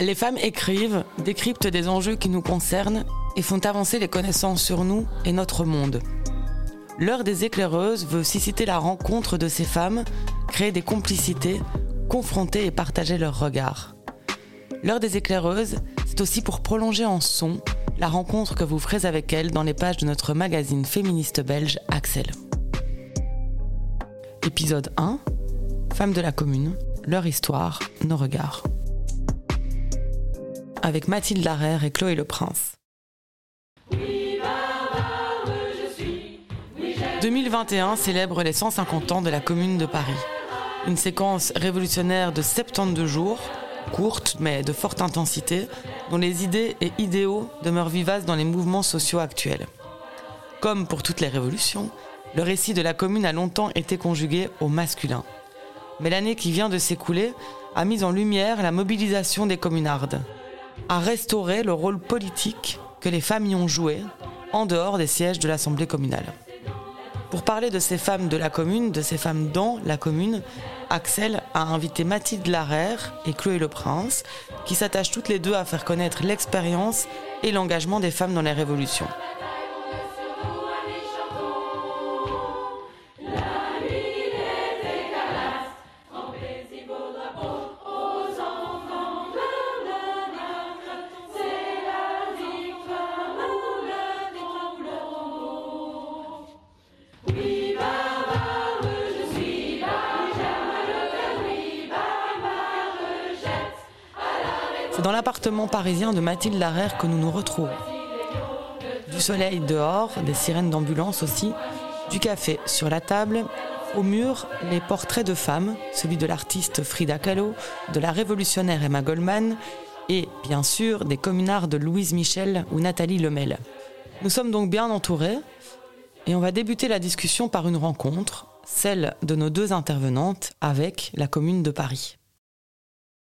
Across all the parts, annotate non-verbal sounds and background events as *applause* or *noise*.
Les femmes écrivent, décryptent des enjeux qui nous concernent et font avancer les connaissances sur nous et notre monde. L'heure des éclaireuses veut susciter la rencontre de ces femmes, créer des complicités, confronter et partager leurs regards. L'heure des éclaireuses, c'est aussi pour prolonger en son la rencontre que vous ferez avec elles dans les pages de notre magazine féministe belge Axel. Épisode 1 Femmes de la commune, leur histoire, nos regards. Avec Mathilde Larère et Chloé Le Prince. 2021 célèbre les 150 ans de la Commune de Paris. Une séquence révolutionnaire de 72 jours, courte mais de forte intensité, dont les idées et idéaux demeurent vivaces dans les mouvements sociaux actuels. Comme pour toutes les révolutions, le récit de la Commune a longtemps été conjugué au masculin. Mais l'année qui vient de s'écouler a mis en lumière la mobilisation des communardes, a restauré le rôle politique que les femmes y ont joué en dehors des sièges de l'Assemblée communale. Pour parler de ces femmes de la commune, de ces femmes dans la commune, Axel a invité Mathilde Larère et Chloé Le Prince, qui s'attachent toutes les deux à faire connaître l'expérience et l'engagement des femmes dans les révolutions. Dans l'appartement parisien de Mathilde Larère que nous nous retrouvons. Du soleil dehors, des sirènes d'ambulance aussi, du café sur la table, au mur, les portraits de femmes, celui de l'artiste Frida Kahlo, de la révolutionnaire Emma Goldman et, bien sûr, des communards de Louise Michel ou Nathalie Lemel. Nous sommes donc bien entourés et on va débuter la discussion par une rencontre, celle de nos deux intervenantes avec la commune de Paris.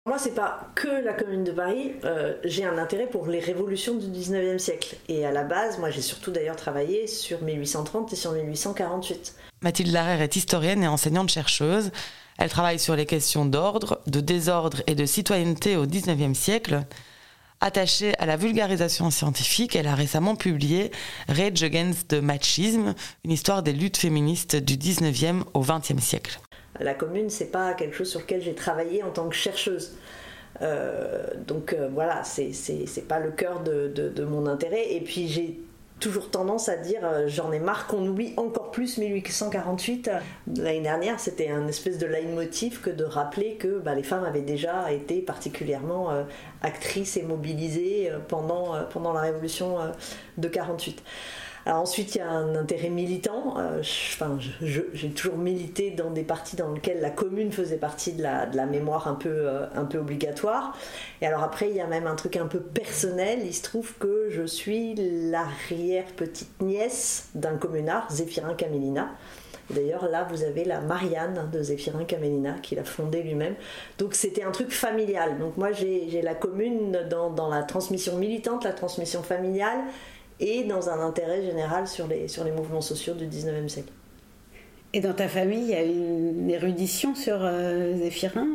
Moi, c'est pas que la Commune de Paris. Euh, j'ai un intérêt pour les révolutions du 19e siècle. Et à la base, moi, j'ai surtout d'ailleurs travaillé sur 1830 et sur 1848. Mathilde Larère est historienne et enseignante-chercheuse. Elle travaille sur les questions d'ordre, de désordre et de citoyenneté au 19e siècle. Attachée à la vulgarisation scientifique, elle a récemment publié Rage Against the Machism, une histoire des luttes féministes du 19e au 20e siècle la commune, c'est pas quelque chose sur lequel j'ai travaillé en tant que chercheuse. Euh, donc euh, voilà, c'est pas le cœur de, mon intérêt. Et puis j'ai toujours tendance à dire euh, j'en ai marre qu'on oublie encore plus 1848. L'année dernière, c'était un espèce de leitmotiv que de rappeler que bah, les femmes avaient déjà été particulièrement actrices et mobilisées pendant, la révolution de 48 ensuite, il y a un intérêt militant. Euh, j'ai toujours milité dans des parties dans lesquelles la commune faisait partie de la, mémoire un peu, euh, un peu obligatoire. Et alors après, il y a même un truc un peu personnel. Il se trouve que je suis l'arrière-petite nièce d'un communard, Zéphirin Camélina. D'ailleurs, là, vous avez la Marianne de Zéphirin Camélina qui l'a fondée lui-même. Donc, c'était un truc familial. Donc, moi, j'ai la commune dans, la transmission militante, la transmission familiale et dans un intérêt général sur les, sur les mouvements sociaux du 19e siècle. Et dans ta famille, il y a une érudition sur euh, Zéphirin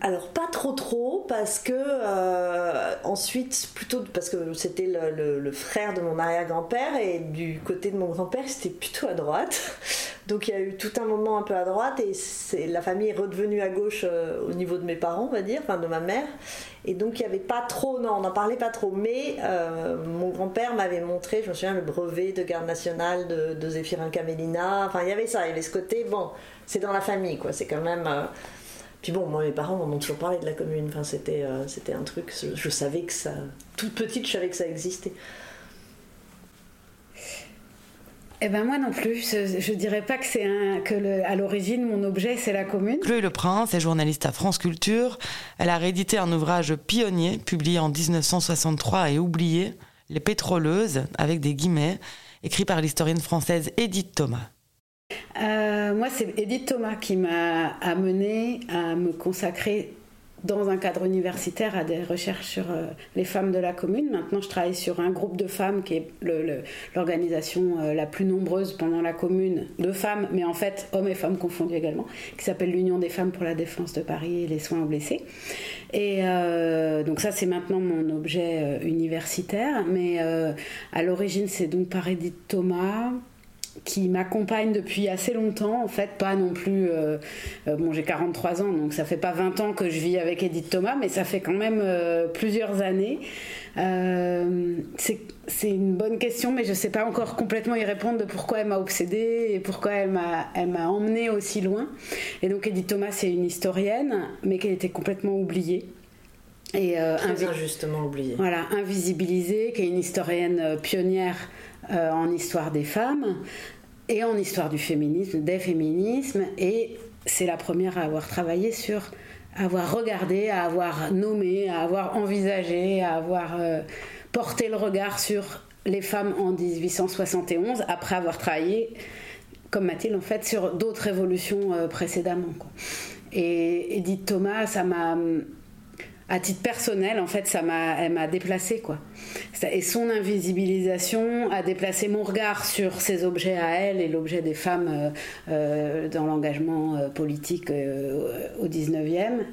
Alors pas trop trop, parce que euh, ensuite, plutôt parce que c'était le, le, frère de mon arrière-grand-père, et du côté de mon grand-père, c'était plutôt à droite. Donc il y a eu tout un moment un peu à droite, et la famille est redevenue à gauche euh, au niveau de mes parents, on va dire, enfin de ma mère. Et donc il n'y avait pas trop, non, on n'en parlait pas trop. Mais euh, mon grand-père m'avait montré, je me souviens, le brevet de garde nationale de, de Zéphirin Camélina. Enfin, il y avait ça, il y avait ce côté, bon, c'est dans la famille, quoi. C'est quand même. Euh, puis bon, moi, mes parents m'ont toujours parlé de la commune. Enfin, c'était, euh, c'était un truc, je savais que ça. Toute petite, je savais que ça existait. Eh ben moi non plus, je, dirais pas que c'est un que le, à l'origine mon objet c'est la commune. Chloé Le Prince est journaliste à France Culture. Elle a réédité un ouvrage pionnier publié en 1963 et oublié, Les pétroleuses avec des guillemets, écrit par l'historienne française Edith Thomas. Euh, moi c'est Edith Thomas qui m'a amené à me consacrer dans un cadre universitaire à des recherches sur euh, les femmes de la commune. Maintenant, je travaille sur un groupe de femmes qui est l'organisation euh, la plus nombreuse pendant la commune de femmes, mais en fait hommes et femmes confondus également, qui s'appelle l'Union des femmes pour la défense de Paris et les soins aux blessés. Et euh, donc ça, c'est maintenant mon objet universitaire, mais à l'origine, c'est donc par Edith Thomas, qui m'accompagne depuis assez longtemps, en fait, pas non plus. Euh, euh, bon, j'ai 43 ans, donc ça fait pas 20 ans que je vis avec Edith Thomas, mais ça fait quand même euh, plusieurs années. c'est une bonne question, mais je sais pas encore complètement y répondre de pourquoi elle m'a obsédée et pourquoi elle m'a, emmenée aussi loin. Et donc, Edith Thomas, c'est une historienne, mais qui était complètement oubliée. Et Très injustement oubliée. Voilà, invisibilisée, qui est une historienne pionnière euh, en histoire des femmes et en histoire du féminisme, des féminismes. Et c'est la première à avoir travaillé sur, à avoir regardé, à avoir nommé, à avoir envisagé, à avoir euh, porté le regard sur les femmes en 1871, après avoir travaillé, comme Mathilde en fait, sur d'autres révolutions euh, précédemment. Et Edith Thomas, ça m'a à titre personnel, en fait, ça m'a, elle m'a déplacée, quoi. Et son invisibilisation a déplacé mon regard sur ces objets à elle et l'objet des femmes euh, euh, dans l'engagement euh, politique au 19e.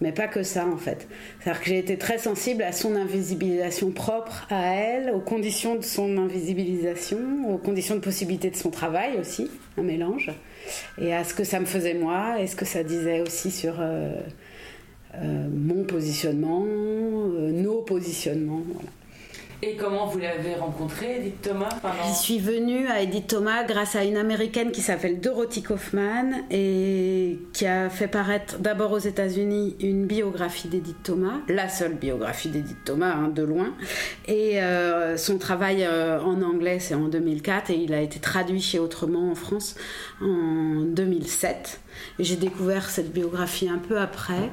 Mais pas que ça, en fait. C'est-à-dire que j'ai été très sensible à son invisibilisation propre à elle, aux conditions de son invisibilisation, aux conditions de possibilité de son travail aussi, un mélange, et à ce que ça me faisait moi, et ce que ça disait aussi sur mon positionnement, euh, nos positionnements. Et comment vous l'avez rencontré, Edith Thomas Je suis venue à Edith Thomas grâce à une américaine qui s'appelle Dorothy Kaufman et qui a fait paraître d'abord aux États-Unis une biographie d'Edith Thomas, la seule biographie d'Edith Thomas, hein, de loin. Et euh, son travail en anglais, c'est en 2004 et il a été traduit chez Autrement en France en 2007. Et j'ai découvert cette biographie un peu après.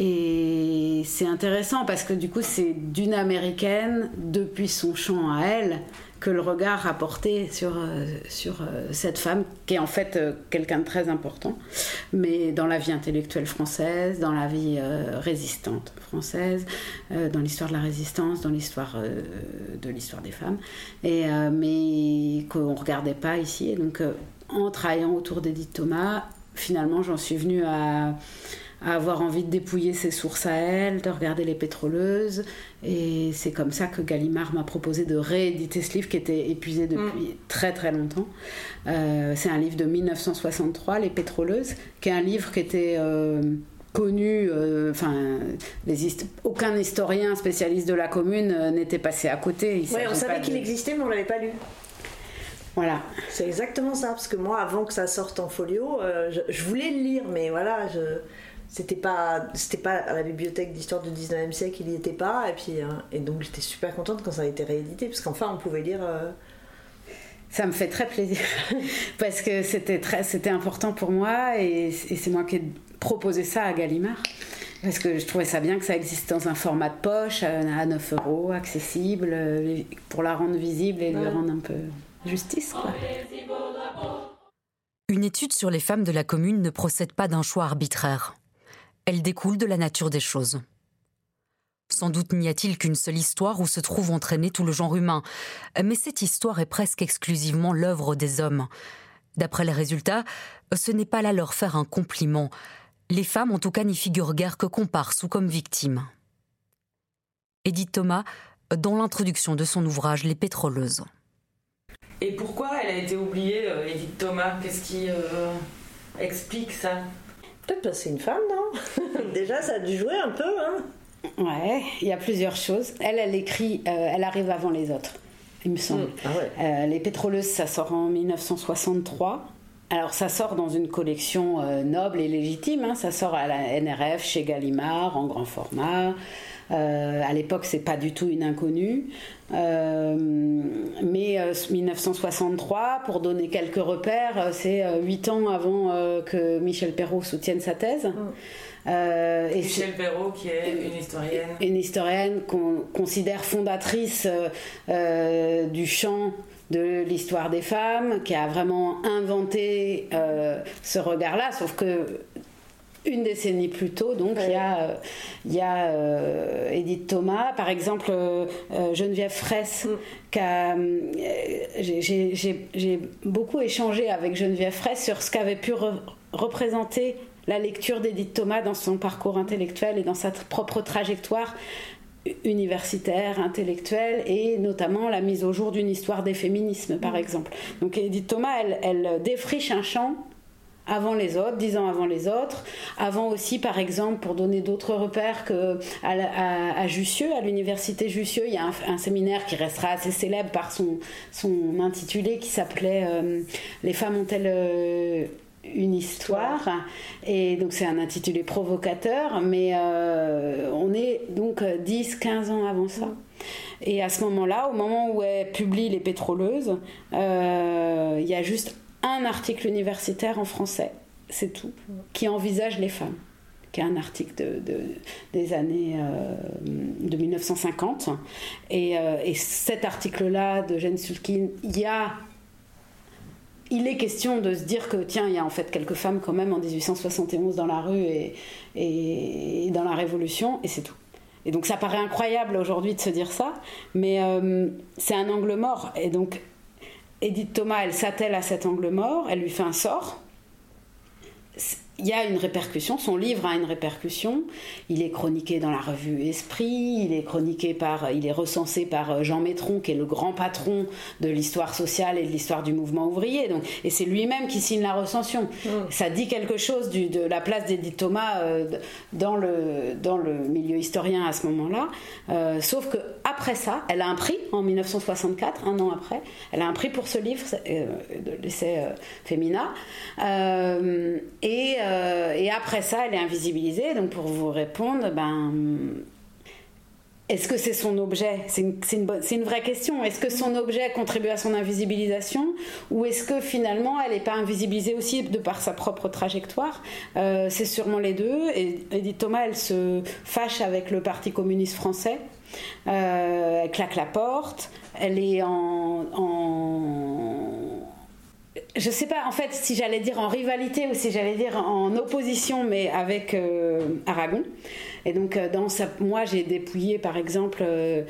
Et c'est intéressant parce que du coup, c'est d'une américaine, depuis son chant à elle, que le regard a porté sur, euh, sur euh, cette femme, qui est en fait euh, quelqu'un de très important, mais dans la vie intellectuelle française, dans la vie résistante française, dans l'histoire de la résistance, dans l'histoire de l'histoire des femmes, et, mais qu'on ne regardait pas ici. Et donc, en travaillant autour d'Edith Thomas, finalement, j'en suis venue à à avoir envie de dépouiller ses sources à elle, de regarder les pétroleuses. Et c'est comme ça que Gallimard m'a proposé de rééditer ce livre qui était épuisé depuis mm. très très longtemps. Euh, c'est un livre de 1963, Les pétroleuses, qui est un livre qui était... Euh, connu, euh, enfin, aucun historien spécialiste de la commune n'était passé à côté. Oui, on savait qu'il existait, mais on l'avait pas lu. Voilà. C'est exactement ça, parce que moi, avant que ça sorte en folio, je, je, voulais le lire, mais voilà, je, c'était pas c'était pas à la bibliothèque d'histoire du 19e siècle il y était pas et puis euh, et donc j'étais super contente quand ça a été réédité parce qu'enfin on pouvait lire euh, ça me fait très plaisir *laughs* parce que c'était très c'était important pour moi et, c'est moi qui ai proposé ça à Gallimard parce que je trouvais ça bien que ça existe dans un format de poche à 9 euros accessible pour la rendre visible et lui rendre un peu justice Une étude sur les femmes de la commune ne procède pas d'un choix arbitraire. Elle découle de la nature des choses. Sans doute n'y a-t-il qu'une seule histoire où se trouve entraîné tout le genre humain, mais cette histoire est presque exclusivement l'œuvre des hommes. D'après les résultats, ce n'est pas là leur faire un compliment. Les femmes, en tout cas, n'y figurent guère que comparses ou comme victimes. Edith Thomas, dans l'introduction de son ouvrage Les pétroleuses. Et pourquoi elle a été oubliée, euh, Edith Thomas? Qu'est-ce qui euh, explique ça? Peut-être parce que c'est une femme, non *laughs* Déjà, ça a dû jouer un peu, hein Ouais, il y a plusieurs choses. Elle, elle écrit, euh, elle arrive avant les autres, il me semble. Mm. Ah euh, les pétroleuses, ça sort en 1963. Alors ça sort dans une collection euh, noble et légitime, hein. ça sort à la NRF, chez Gallimard, en grand format. Euh, à l'époque, c'est pas du tout une inconnue. Euh, mais 1963, euh, pour donner quelques repères, c'est huit ans avant que Michel Perrault soutienne sa thèse. Mm. Michel Perrault, qui est une historienne. Une historienne qu'on considère fondatrice du champ de l'histoire des femmes, qui a vraiment inventé ce regard-là, sauf que une décennie plus tôt, donc il y a, il y a Edith Thomas, par exemple Geneviève Fraisse, mm. j'ai beaucoup échangé avec Geneviève Fraisse sur ce qu'avait pu représenter la lecture d'Edith Thomas dans son parcours intellectuel et dans sa propre trajectoire universitaire, intellectuelle, et notamment la mise au jour d'une histoire des féminismes, par mm. exemple. Donc Edith Thomas, elle, défriche un champ avant les autres, dix ans avant les autres, avant aussi, par exemple, pour donner d'autres repères que à, Jussieu, à l'université Jussieu, il y a un, séminaire qui restera assez célèbre par son, son intitulé qui s'appelait euh, Les femmes ont-elles euh, une histoire? Et donc c'est un intitulé provocateur, mais euh, on est donc 10-15 ans avant ça. Et à ce moment-là, au moment où elle publie Les Pétroleuses, il y a juste un article universitaire en français, c'est tout, qui envisage les femmes qui est un article de, des années euh, de 1950. Et, et cet article-là de Jane Sulkin, il est question de se dire que, tiens, il y a en fait quelques femmes quand même en 1871 dans la rue et, et dans la Révolution, et c'est tout. Et donc ça paraît incroyable aujourd'hui de se dire ça, mais euh, c'est un angle mort. Et donc Edith Thomas, elle s'attelle à cet angle mort, elle lui fait un sort il y a une répercussion, son livre a une répercussion. Il est chroniqué dans la revue Esprit, il est chroniqué par, il est recensé par euh, Jean Métron, qui est le grand patron de l'histoire sociale et de l'histoire du mouvement ouvrier. Donc, et c'est lui-même qui signe la recension. Mm. Ça dit quelque chose du, de la place d'Edith Thomas euh, dans, le, dans le milieu historien à ce moment-là. Euh, sauf que après ça, elle a un prix en 1964, un an après. Elle a un prix pour ce livre, de l'essai Femina. et euh, et après ça, elle est invisibilisée. Donc pour vous répondre, ben, est-ce que c'est son objet? C'est une, une, vraie question. Est-ce que son objet contribue à son invisibilisation? Ou est-ce que finalement elle n'est pas invisibilisée aussi de par sa propre trajectoire? Euh, C'est sûrement les deux. Et Edith Thomas, elle se fâche avec le Parti communiste français. Euh, elle claque la porte. Elle est en je sais pas en fait si j'allais dire en rivalité ou si j'allais dire en opposition, mais avec euh, Aragon. Et donc, euh, dans sa, moi, j'ai dépouillé, par exemple, euh,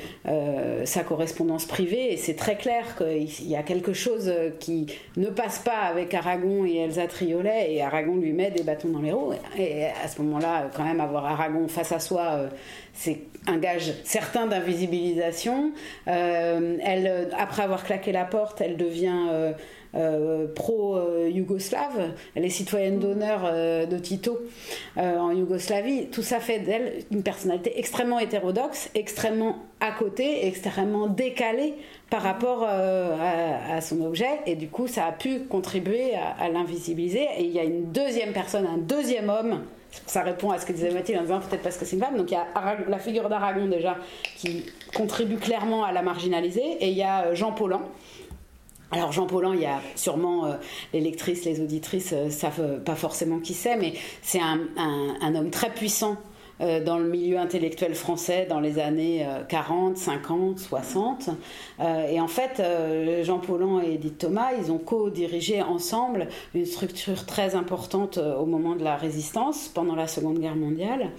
sa correspondance privée, et c'est très clair qu'il y a quelque chose qui ne passe pas avec Aragon et Elsa Triolet, et Aragon lui met des bâtons dans les roues. Et à ce moment-là, quand même, avoir Aragon face à soi, c'est un gage certain d'invisibilisation. elle, après avoir claqué la porte, elle devient euh, pro-yougoslave, elle est citoyenne d'honneur euh, de Tito euh, en Yougoslavie. Tout ça fait d'elle une personnalité extrêmement hétérodoxe, extrêmement à côté, extrêmement décalée par rapport à, son objet, et du coup, ça a pu contribuer à, l'invisibiliser. Et il y a une deuxième personne, un deuxième homme ça répond à ce que disait Mathilde en disant peut-être parce que c'est une femme. Donc il y a la figure d'Aragon déjà qui contribue clairement à la marginaliser. Et il y a Jean Paulhan alors Jean Paulhan, il y a sûrement euh, les lectrices, les auditrices euh, savent pas forcément qui c'est, mais c'est un, homme très puissant euh, dans le milieu intellectuel français dans les années 40, 50, 60. et en fait, Jean Paulhan et Edith Thomas, ils ont co-dirigé ensemble une structure très importante au moment de la résistance, pendant la Seconde Guerre mondiale.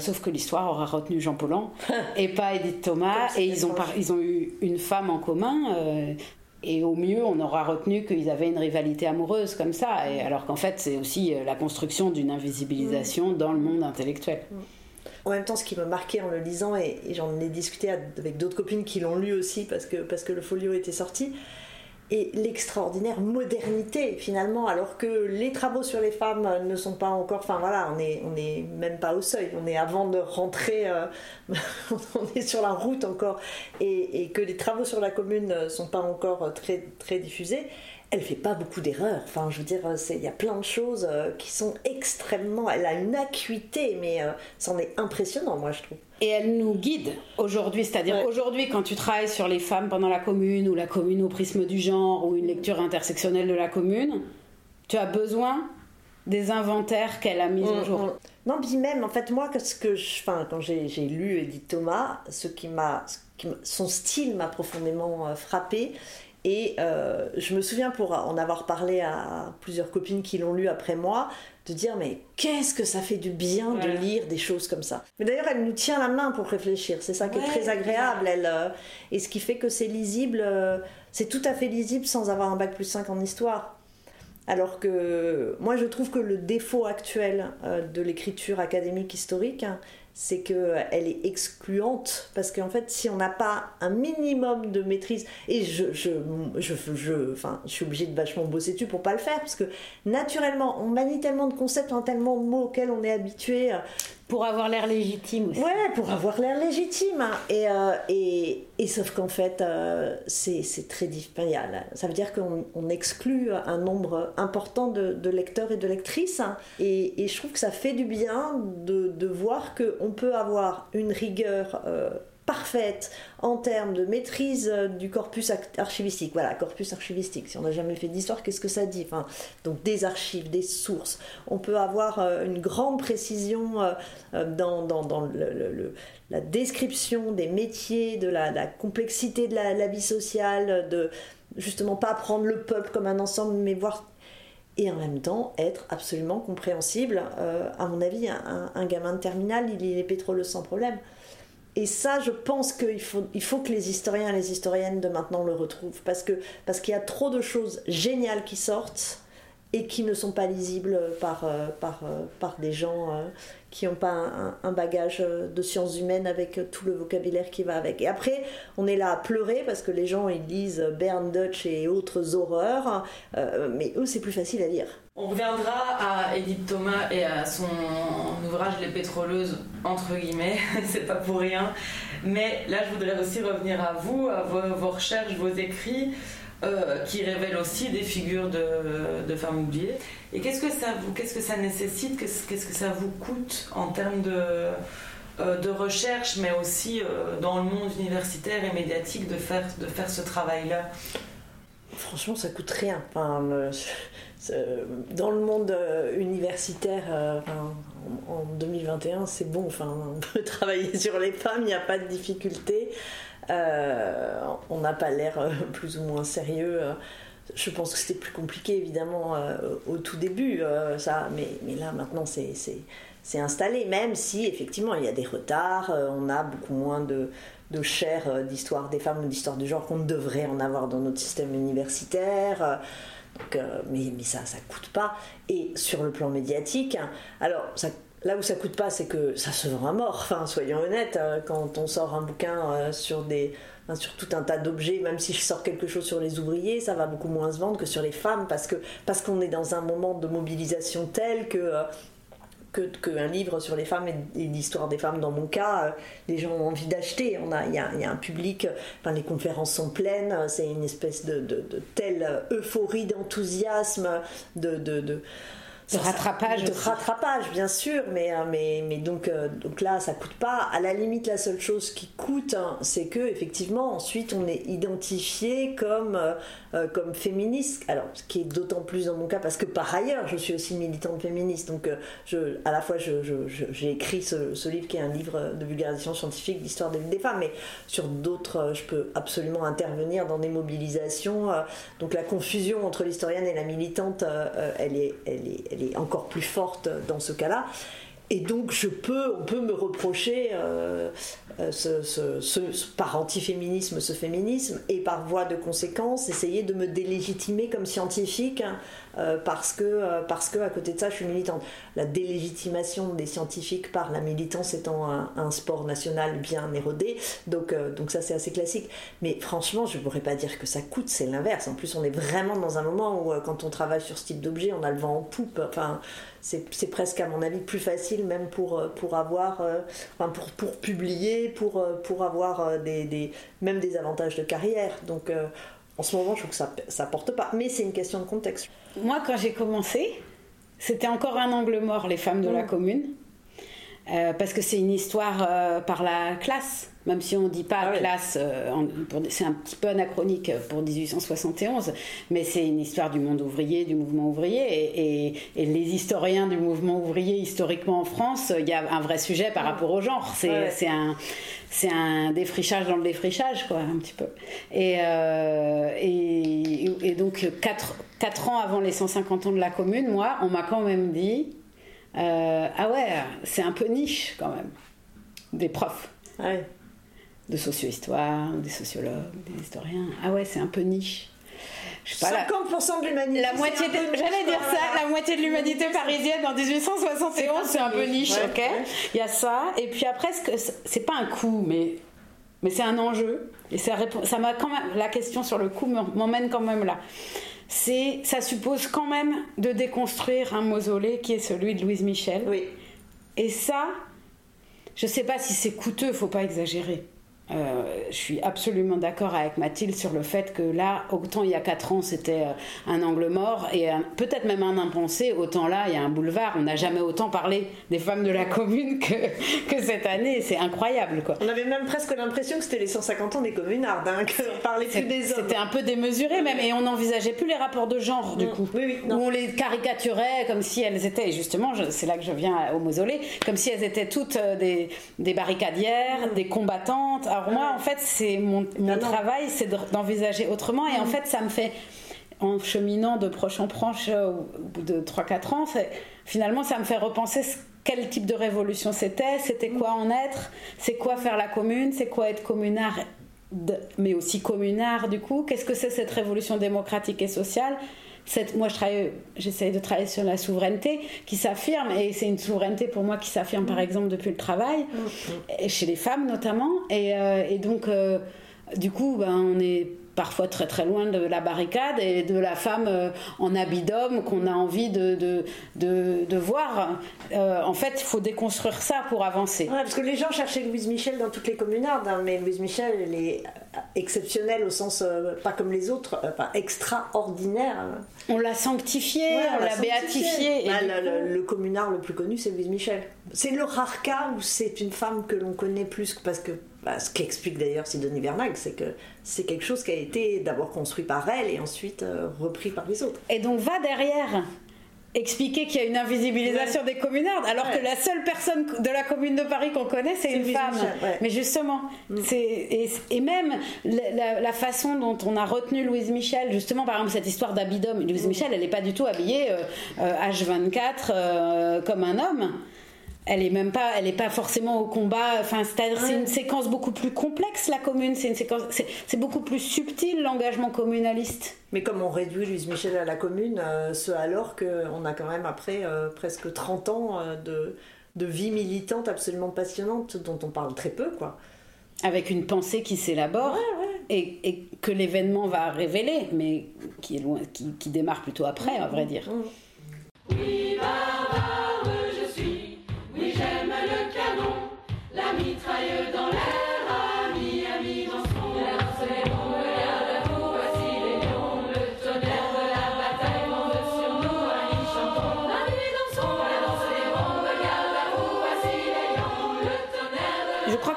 sauf que l'histoire aura retenu Jean Paulhan *laughs* et pas Edith Thomas. Et ils ont, ils ont eu une femme en commun, et au mieux, on aura retenu qu'ils avaient une rivalité amoureuse comme ça, et alors qu'en fait, c'est aussi euh, la construction d'une invisibilisation mm. dans le monde intellectuel. Mm. En même temps, ce qui me marquait en le lisant, et, j'en ai discuté avec d'autres copines qui l'ont lu aussi parce que, parce que le folio était sorti, et l'extraordinaire modernité finalement, alors que les travaux sur les femmes ne sont pas encore, enfin voilà, on est, on est même pas au seuil, on est avant de rentrer, euh, *laughs* on est sur la route encore, et, que les travaux sur la commune ne sont pas encore très, très diffusés elle fait pas beaucoup d'erreurs. Enfin, je veux dire, il y a plein de choses euh, qui sont extrêmement. Elle a une acuité, mais euh, c'en est impressionnant, moi, je trouve. Et elle nous guide aujourd'hui, c'est-à-dire aujourd'hui, quand tu travailles sur les femmes pendant la commune, ou la commune au prisme du genre, ou une lecture intersectionnelle de la commune, tu as besoin des inventaires qu'elle a mis au mm, jour. Mm. Non, puis même, en fait, moi, ce que je, enfin, quand j'ai lu Edith Thomas, ce qui m'a, son style m'a profondément euh, frappé Et euh, je me souviens, pour en avoir parlé à plusieurs copines qui l'ont lu après moi, de dire mais qu'est-ce que ça fait du bien de lire des choses comme ça. Mais d'ailleurs, elle nous tient la main pour réfléchir. C'est ça qui est très agréable. Elle, euh, et ce qui fait que c'est lisible, euh, c'est tout à fait lisible sans avoir un bac plus 5 en histoire. Alors que moi, je trouve que le défaut actuel de l'écriture académique historique, hein, c'est qu'elle est excluante parce qu'en fait si on n'a pas un minimum de maîtrise et je je, je, je, enfin, je suis obligée de vachement bosser dessus pour pas le faire parce que naturellement on manie tellement de concepts, on a tellement de mots auxquels on est habitué pour avoir l'air légitime aussi. Ouais, pour avoir l'air légitime. Hein. Et, euh, et, et, sauf qu'en fait, euh, c'est très difficile. Ça veut dire qu'on exclut un nombre important de, lecteurs et de lectrices. Hein. Et, et, je trouve que ça fait du bien de, de voir qu'on peut avoir une rigueur. Euh, parfaite en termes de maîtrise euh, du corpus archivistique. Voilà, corpus archivistique. Si on n'a jamais fait d'histoire, qu'est-ce que ça dit? Donc des archives, des sources. On peut avoir euh, une grande précision euh, dans, la description des métiers, de la, complexité de la, vie sociale, de justement pas prendre le peuple comme un ensemble, mais voir et en même temps être absolument compréhensible. à mon avis, un, gamin de terminale, il est pétroleux sans problème. Et ça, je pense qu'il faut, il faut que les historiens et les historiennes de maintenant le retrouvent, parce parce qu'il y a trop de choses géniales qui sortent et qui ne sont pas lisibles par, euh, par, euh, par des gens euh, qui n'ont pas un, bagage de sciences humaines avec tout le vocabulaire qui va avec. Et après, on est là à pleurer parce que les gens ils lisent Bern Dutch et autres horreurs, mais eux c'est plus facile à lire. On reviendra à Edith Thomas et à son ouvrage Les pétroleuses, entre guillemets, *laughs* c'est pas pour rien. Mais là, je voudrais aussi revenir à vous, à vos, recherches, vos écrits, euh, qui révèlent aussi des figures de, femmes oubliées. Et qu'est-ce que ça vous, qu'est-ce que ça nécessite, qu'est-ce que ça vous coûte en termes de, euh, de recherche, mais aussi euh, dans le monde universitaire et médiatique de faire, de faire ce travail-là? Franchement, ça coûte rien. Dans le monde universitaire, en 2021, c'est bon. Enfin, on peut *laughs* travailler sur les femmes, il n'y a pas de difficulté. On n'a pas l'air *laughs* plus ou moins sérieux. Je pense que c'était plus compliqué, évidemment, au tout début, ça. Mais, là, maintenant, c'est installé, même si effectivement il y a des retards, on a beaucoup moins de, de chair d'histoire des femmes ou d'histoire du genre qu'on devrait en avoir dans notre système universitaire. Euh, mais, mais, ça, ça coûte pas. Et sur le plan médiatique, alors là où ça coûte pas, c'est que ça se vend à mort. Enfin, soyons honnêtes, hein, quand on sort un bouquin euh, sur des sur tout un tas d'objets, même si je sors quelque chose sur les ouvriers, ça va beaucoup moins se vendre que sur les femmes parce que parce qu'on est dans un moment de mobilisation tel que euh, qu'un livre sur les femmes et, l'histoire des femmes dans mon cas, euh, les gens ont envie d'acheter. Il y a, y a, un public, enfin, les conférences sont pleines, c'est une espèce de, de, de telle euphorie, d'enthousiasme, de, de de rattrapage. de rattrapage, bien sûr, mais, euh, mais, mais donc, euh, donc là, ça coûte pas. À la limite, la seule chose qui coûte, hein, c'est que effectivement, ensuite, on est identifié comme, euh, comme féministe. Alors, ce qui est d'autant plus dans mon cas, parce que par ailleurs, je suis aussi militante féministe. Donc, je, à la fois, j'ai je, écrit ce, ce, livre qui est un livre de vulgarisation scientifique d'histoire des, des femmes, mais sur d'autres, je peux absolument intervenir dans des mobilisations. donc, la confusion entre l'historienne et la militante, elle est, elle est elle est encore plus forte dans ce cas-là. Et donc, je peux, on peut me reprocher euh, euh, ce, par antiféminisme, ce féminisme, et par voie de conséquence, essayer de me délégitimer comme scientifique hein, euh, parce, que, euh, parce que à côté de ça, je suis militante. La délégitimation des scientifiques par la militance étant un, sport national bien érodé, donc, euh, donc ça c'est assez classique. Mais franchement, je ne pourrais pas dire que ça coûte, c'est l'inverse. En plus, on est vraiment dans un moment où quand on travaille sur ce type d'objet, on a le vent en poupe. Enfin, c'est presque à mon avis plus facile même pour, pour avoir, enfin, pour, pour publier, pour, pour avoir des, des, même des avantages de carrière. Donc en ce moment, je trouve que ça, ça porte pas. Mais c'est une question de contexte. Moi, quand j'ai commencé, c'était encore un angle mort, les femmes de la mm. commune. parce que c'est une histoire par la classe même si on ne dit pas ah classe, euh, c'est un petit peu anachronique pour 1871, mais c'est une histoire du monde ouvrier, du mouvement ouvrier, et, les historiens du mouvement ouvrier historiquement en France, il y a un vrai sujet par rapport au genre. C'est un c'est un défrichage dans le défrichage, quoi, un petit peu. Et, euh, et, donc, 4, quatre ans avant les 150 ans de la commune, moi, on m'a quand même dit euh, Ah ouais, c'est un peu niche quand même, des profs. Ouais de socio-histoire, des sociologues, des historiens. Ah ouais, c'est un peu niche. Je sais pas, 50% de l'humanité. La moitié, j'allais dire ça, la moitié de l'humanité parisienne en 1871, c'est un peu niche, ok Il y a ça, et puis après, c'est pas un coup, mais, mais c'est un enjeu. Et ça, ça m'a quand même, la question sur le coup m'emmène quand même là. C'est, ça suppose quand même de déconstruire un mausolée qui est celui de Louise Michel. Oui. Et ça, je sais pas si c'est coûteux, faut pas exagérer. Euh, je suis absolument d'accord avec Mathilde sur le fait que là, autant il y a 4 ans c'était euh, un angle mort et peut-être même un impensé, autant là il y a un boulevard. On n'a jamais autant parlé des femmes de la commune *laughs* que, que cette année. C'est incroyable quoi. On avait même presque l'impression que c'était les 150 ans des communards, hein, qu'on parlait plus des hommes. C'était un peu démesuré même et on n'envisageait plus les rapports de genre du mm. coup. Oui, où on les caricaturait comme si elles étaient, et justement c'est là que je viens au mausolée, comme si elles étaient toutes euh, des, des barricadières, mm. des combattantes alors moi, en fait, c'est mon, mon travail, c'est d'envisager autrement. Et en fait, ça me fait, en cheminant de proche en proche euh, au bout de 3-4 ans, finalement, ça me fait repenser quel type de révolution c'était, c'était quoi en être, c'est quoi faire la commune, c'est quoi être communard, mais aussi communard du coup, qu'est-ce que c'est cette révolution démocratique et sociale? Moi, je j'essaie de travailler sur la souveraineté qui s'affirme, et c'est une souveraineté pour moi qui s'affirme, par mm. exemple, depuis le travail, mm. et chez les femmes notamment. Et, euh, donc, euh, du coup, ben, on est parfois très très loin de la barricade et de la femme euh, en habit d'homme qu'on a envie de, de, de, voir. Euh, en fait, il faut déconstruire ça pour avancer. parce que les gens cherchaient Louise Michel dans toutes les communardes, hein, mais Louise Michel, elle est exceptionnelle au sens, euh, pas comme les autres, pas extraordinaire. On l'a sanctifiée, on l'a béatifiée. Bah, le, le, communard le plus connu, c'est Louise Michel. C'est le rare cas où c'est une femme que l'on connaît plus parce que bah, ce qu'explique d'ailleurs Sidonie Vernag, c'est que c'est quelque chose qui a été d'abord construit par elle et ensuite euh, repris par les autres. Et donc va derrière expliquer qu'il y a une invisibilisation des communards, alors que la seule personne de la commune de Paris qu'on connaît, c'est une femme. Mais justement, mm. c'est et, même la, façon dont on a retenu Louise Michel, justement, par exemple, cette histoire d'habit d'homme. Louise mm. Michel, elle n'est pas du tout habillée H24 euh, euh, comme un homme elle est même pas, elle est pas forcément au combat. Enfin, c'est une séquence beaucoup plus complexe la commune. C'est une séquence, c'est beaucoup plus subtil l'engagement communaliste. Mais comme on réduit Louise Michel à la commune, euh, ce alors qu'on a quand même après euh, presque 30 ans euh, de, de, vie militante absolument passionnante dont on parle très peu, quoi. Avec une pensée qui s'élabore et, et, que l'événement va révéler, mais qui est loin, qui, qui démarre plutôt après, à vrai dire. Mmh. Oui,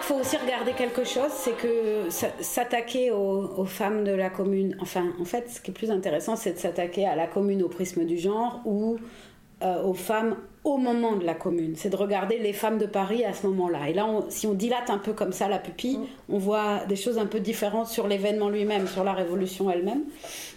faut aussi regarder quelque chose, c'est que s'attaquer aux, aux, femmes de la commune, enfin, en fait, ce qui est plus intéressant, c'est de s'attaquer à la commune au prisme du genre ou euh, aux femmes au moment de la commune. C'est de regarder les femmes de Paris à ce moment-là. Et là, si on dilate un peu comme ça la pupille, mm. on voit des choses un peu différentes sur l'événement lui-même, sur la révolution elle-même.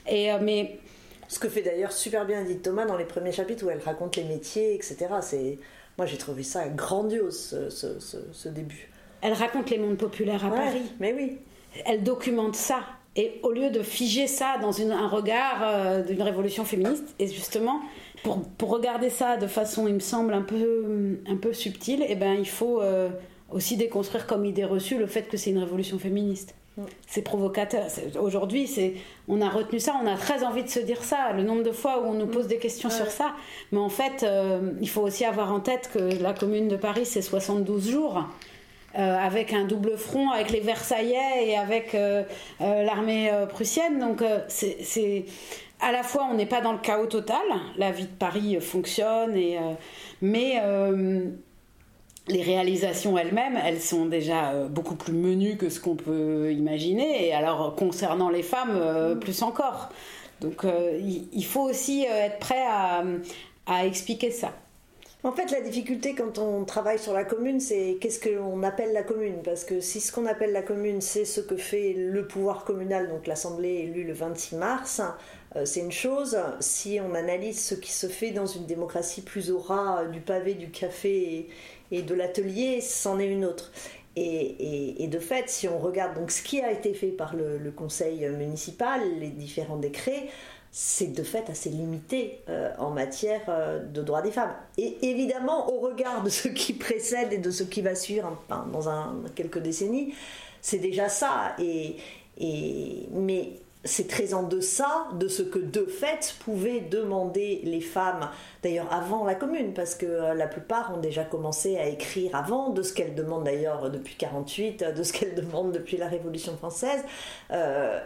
Et, euh, mais ce que fait d'ailleurs super bien Edith Thomas dans les premiers chapitres où elle raconte les métiers, etc. C'est moi j'ai trouvé ça grandiose ce, début. Elle raconte les mondes populaires à Paris. Mais oui. Elle documente ça. Et au lieu de figer ça dans un regard euh, d'une révolution féministe, et justement, pour, pour, regarder ça de façon, il me semble, un peu, un peu subtile, eh ben, il faut euh, aussi déconstruire comme idée reçue le fait que c'est une révolution féministe. Mm. C'est provocateur. Aujourd'hui, c'est, on a retenu ça, on a très envie de se dire ça. Le nombre de fois où on nous pose des questions sur ça. Mais en fait, euh, il faut aussi avoir en tête que la Commune de Paris, c'est 72 jours. Euh, avec un double front, avec les Versaillais et avec l'armée prussienne. Donc c'est à la fois, on n'est pas dans le chaos total, la vie de Paris fonctionne, et, euh, mais euh, les réalisations elles-mêmes, elles sont déjà euh, beaucoup plus menues que ce qu'on peut imaginer, et alors concernant les femmes, euh, plus encore. Donc euh, il faut aussi être prêt à, à expliquer ça. En fait, la difficulté quand on travaille sur la commune, c'est qu'est-ce qu'on appelle la commune? Parce que si ce qu'on appelle la commune, c'est ce que fait le pouvoir communal, donc l'Assemblée élue le 26 mars, euh, c'est une chose. Si on analyse ce qui se fait dans une démocratie plus au ras du pavé, du café et, de l'atelier, c'en est une autre. Et, de fait, si on regarde donc ce qui a été fait par le, conseil municipal, les différents décrets, c'est de fait assez limité euh, en matière euh, de droits des femmes. Et évidemment, au regard de ce qui précède et de ce qui va suivre dans quelques décennies, c'est déjà ça. Et, mais c'est très en deçà de ce que de fait pouvaient demander les femmes, d'ailleurs avant la commune, parce que euh, la plupart ont déjà commencé à écrire avant, de ce qu'elles demandent d'ailleurs depuis 48, de ce qu'elles *laughs* demandent depuis la Révolution française.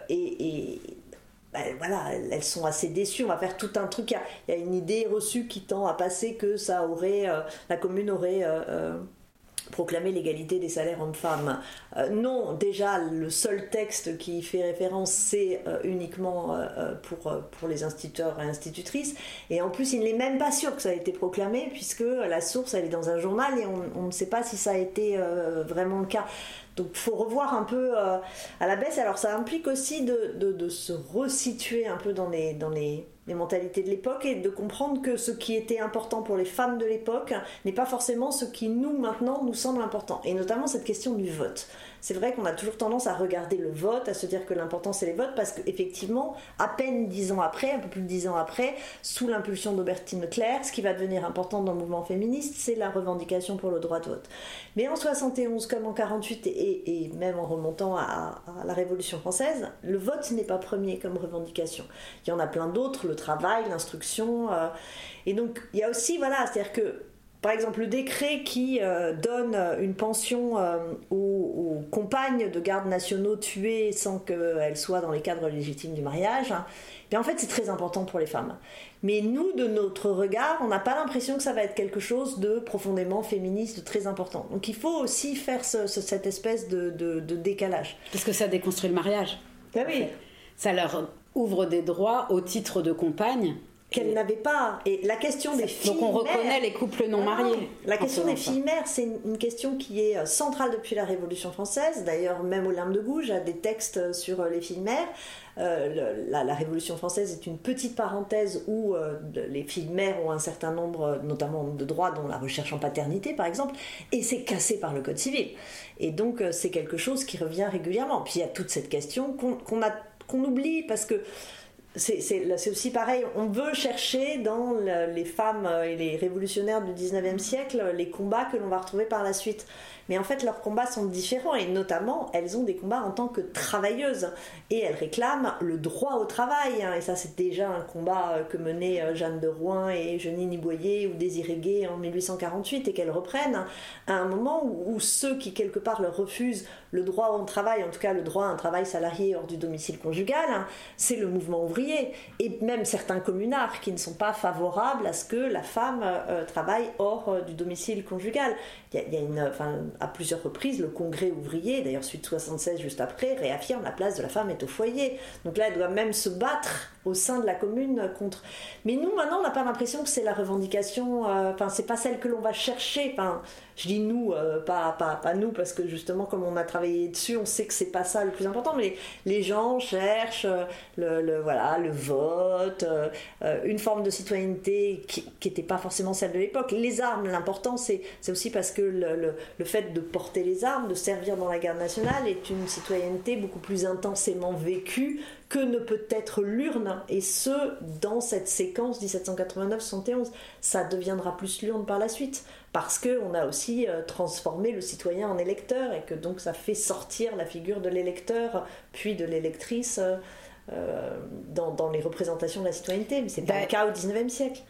Et, ben, voilà, elles sont assez déçues. On va faire tout un truc. Il y a, une idée reçue qui tend à passer que ça aurait, euh, la commune aurait proclamer l'égalité des salaires hommes-femmes. Euh, non, déjà, le seul texte qui fait référence, c'est euh, uniquement euh, pour, pour les instituteurs et institutrices. Et en plus, il n'est même pas sûr que ça a été proclamé, puisque la source, elle est dans un journal et on, on ne sait pas si ça a été vraiment le cas. Donc il faut revoir un peu à la baisse. Alors ça implique aussi de, de, de se resituer un peu dans les, dans les les mentalités de l'époque et de comprendre que ce qui était important pour les femmes de l'époque n'est pas forcément ce qui nous maintenant nous semble important. Et notamment cette question du vote c'est vrai qu'on a toujours tendance à regarder le vote, à se dire que l'important c'est les votes, parce qu'effectivement, à peine dix ans après, un peu plus de dix ans après, sous l'impulsion d'Aubertine Leclerc, ce qui va devenir important dans le mouvement féministe, c'est la revendication pour le droit de vote. Mais en 71 comme en 48 et, même en remontant à, la Révolution française, le vote n'est pas premier comme revendication. Il y en a plein d'autres, le travail, l'instruction. Euh, et donc il y a aussi, voilà, c'est-à-dire que par exemple, le décret qui euh, donne une pension euh, aux, compagnes de gardes nationaux tuées sans qu'elles soient dans les cadres légitimes du mariage, hein, en fait, c'est très important pour les femmes. Mais nous, de notre regard, on n'a pas l'impression que ça va être quelque chose de profondément féministe, de très important. Donc il faut aussi faire cette espèce de, décalage. Parce que ça déconstruit le mariage. Ben oui. Ça leur ouvre des droits au titre de compagne qu'elle n'avait pas. Et la question des filles. Donc on reconnaît les couples non mariés. la question des filles mères, c'est une, question qui est euh, centrale depuis la Révolution française. D'ailleurs, même Olympe de Gouges a des textes euh, sur euh, les filles mères. la, Révolution française est une petite parenthèse où les filles mères ont un certain nombre, notamment de droits, dont la recherche en paternité par exemple, et c'est cassé par le Code civil. Et donc c'est quelque chose qui revient régulièrement. Puis il y a toute cette question qu'on qu'on oublie parce que c'est aussi pareil, on veut chercher dans les femmes et les révolutionnaires du 19e siècle les combats que l'on va retrouver par la suite. Mais en fait, leurs combats sont différents et notamment, elles ont des combats en tant que travailleuses et elles réclament le droit au travail. Hein. Et ça, c'est déjà un combat euh, que menaient euh, Jeanne de Rouen et Jeanine Boyer ou Désiré Gay en 1848 et qu'elles reprennent à un moment où, ceux qui, quelque part, leur refusent le droit au travail, en tout cas le droit à un travail salarié hors du domicile conjugal, hein, c'est le mouvement ouvrier et même certains communards qui ne sont pas favorables à ce que la femme euh, travaille hors du domicile conjugal. Il y a, une, à plusieurs reprises, le congrès ouvrier, d'ailleurs suite 76 juste après, réaffirme la place de la femme est au foyer. Donc là, elle doit même se battre au sein de la commune contre. Mais nous, maintenant, on n'a pas l'impression que c'est la revendication, euh, enfin, c'est pas celle que l'on va chercher. Enfin, je dis nous, euh, pas, pas, pas, nous, parce que justement, comme on a travaillé dessus, on sait que c'est pas ça le plus important, mais les gens cherchent euh, le, voilà, le vote, une forme de citoyenneté qui n'était pas forcément celle de l'époque. Les armes, l'important, c'est aussi parce que le, le, fait de porter les armes, de servir dans la garde nationale, est une citoyenneté beaucoup plus intensément vécue que ne peut être l'urne, et ce, dans cette séquence 1789-71. Ça deviendra plus l'urne par la suite, parce qu'on a aussi euh, transformé le citoyen en électeur, et que donc ça fait sortir la figure de l'électeur, puis de l'électrice, euh, dans, les représentations de la citoyenneté. Mais c'est pas le cas au XIXe siècle.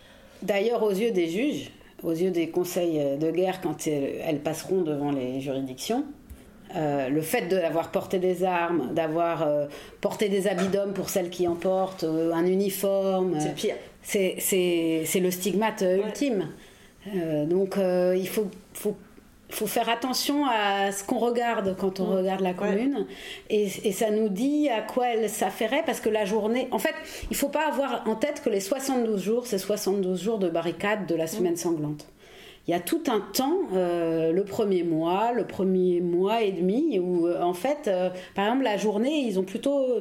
D'ailleurs, aux yeux des juges, aux yeux des conseils de guerre, quand elles passeront devant les juridictions, euh, le fait d'avoir porté des armes, d'avoir euh, porté des habits d'homme pour celles qui en portent, euh, un uniforme. C'est pire. C'est le stigmate ultime. donc il faut, faut, faut faire attention à ce qu'on regarde quand on regarde la commune. Et, et, ça nous dit à quoi elle s'affairait, parce que la journée. En fait, il faut pas avoir en tête que les 72 jours, c'est 72 jours de barricade de la semaine sanglante il y a tout un temps, euh, le premier mois, le premier mois et demi, où euh, en fait, euh, par exemple, la journée, ils ont plutôt,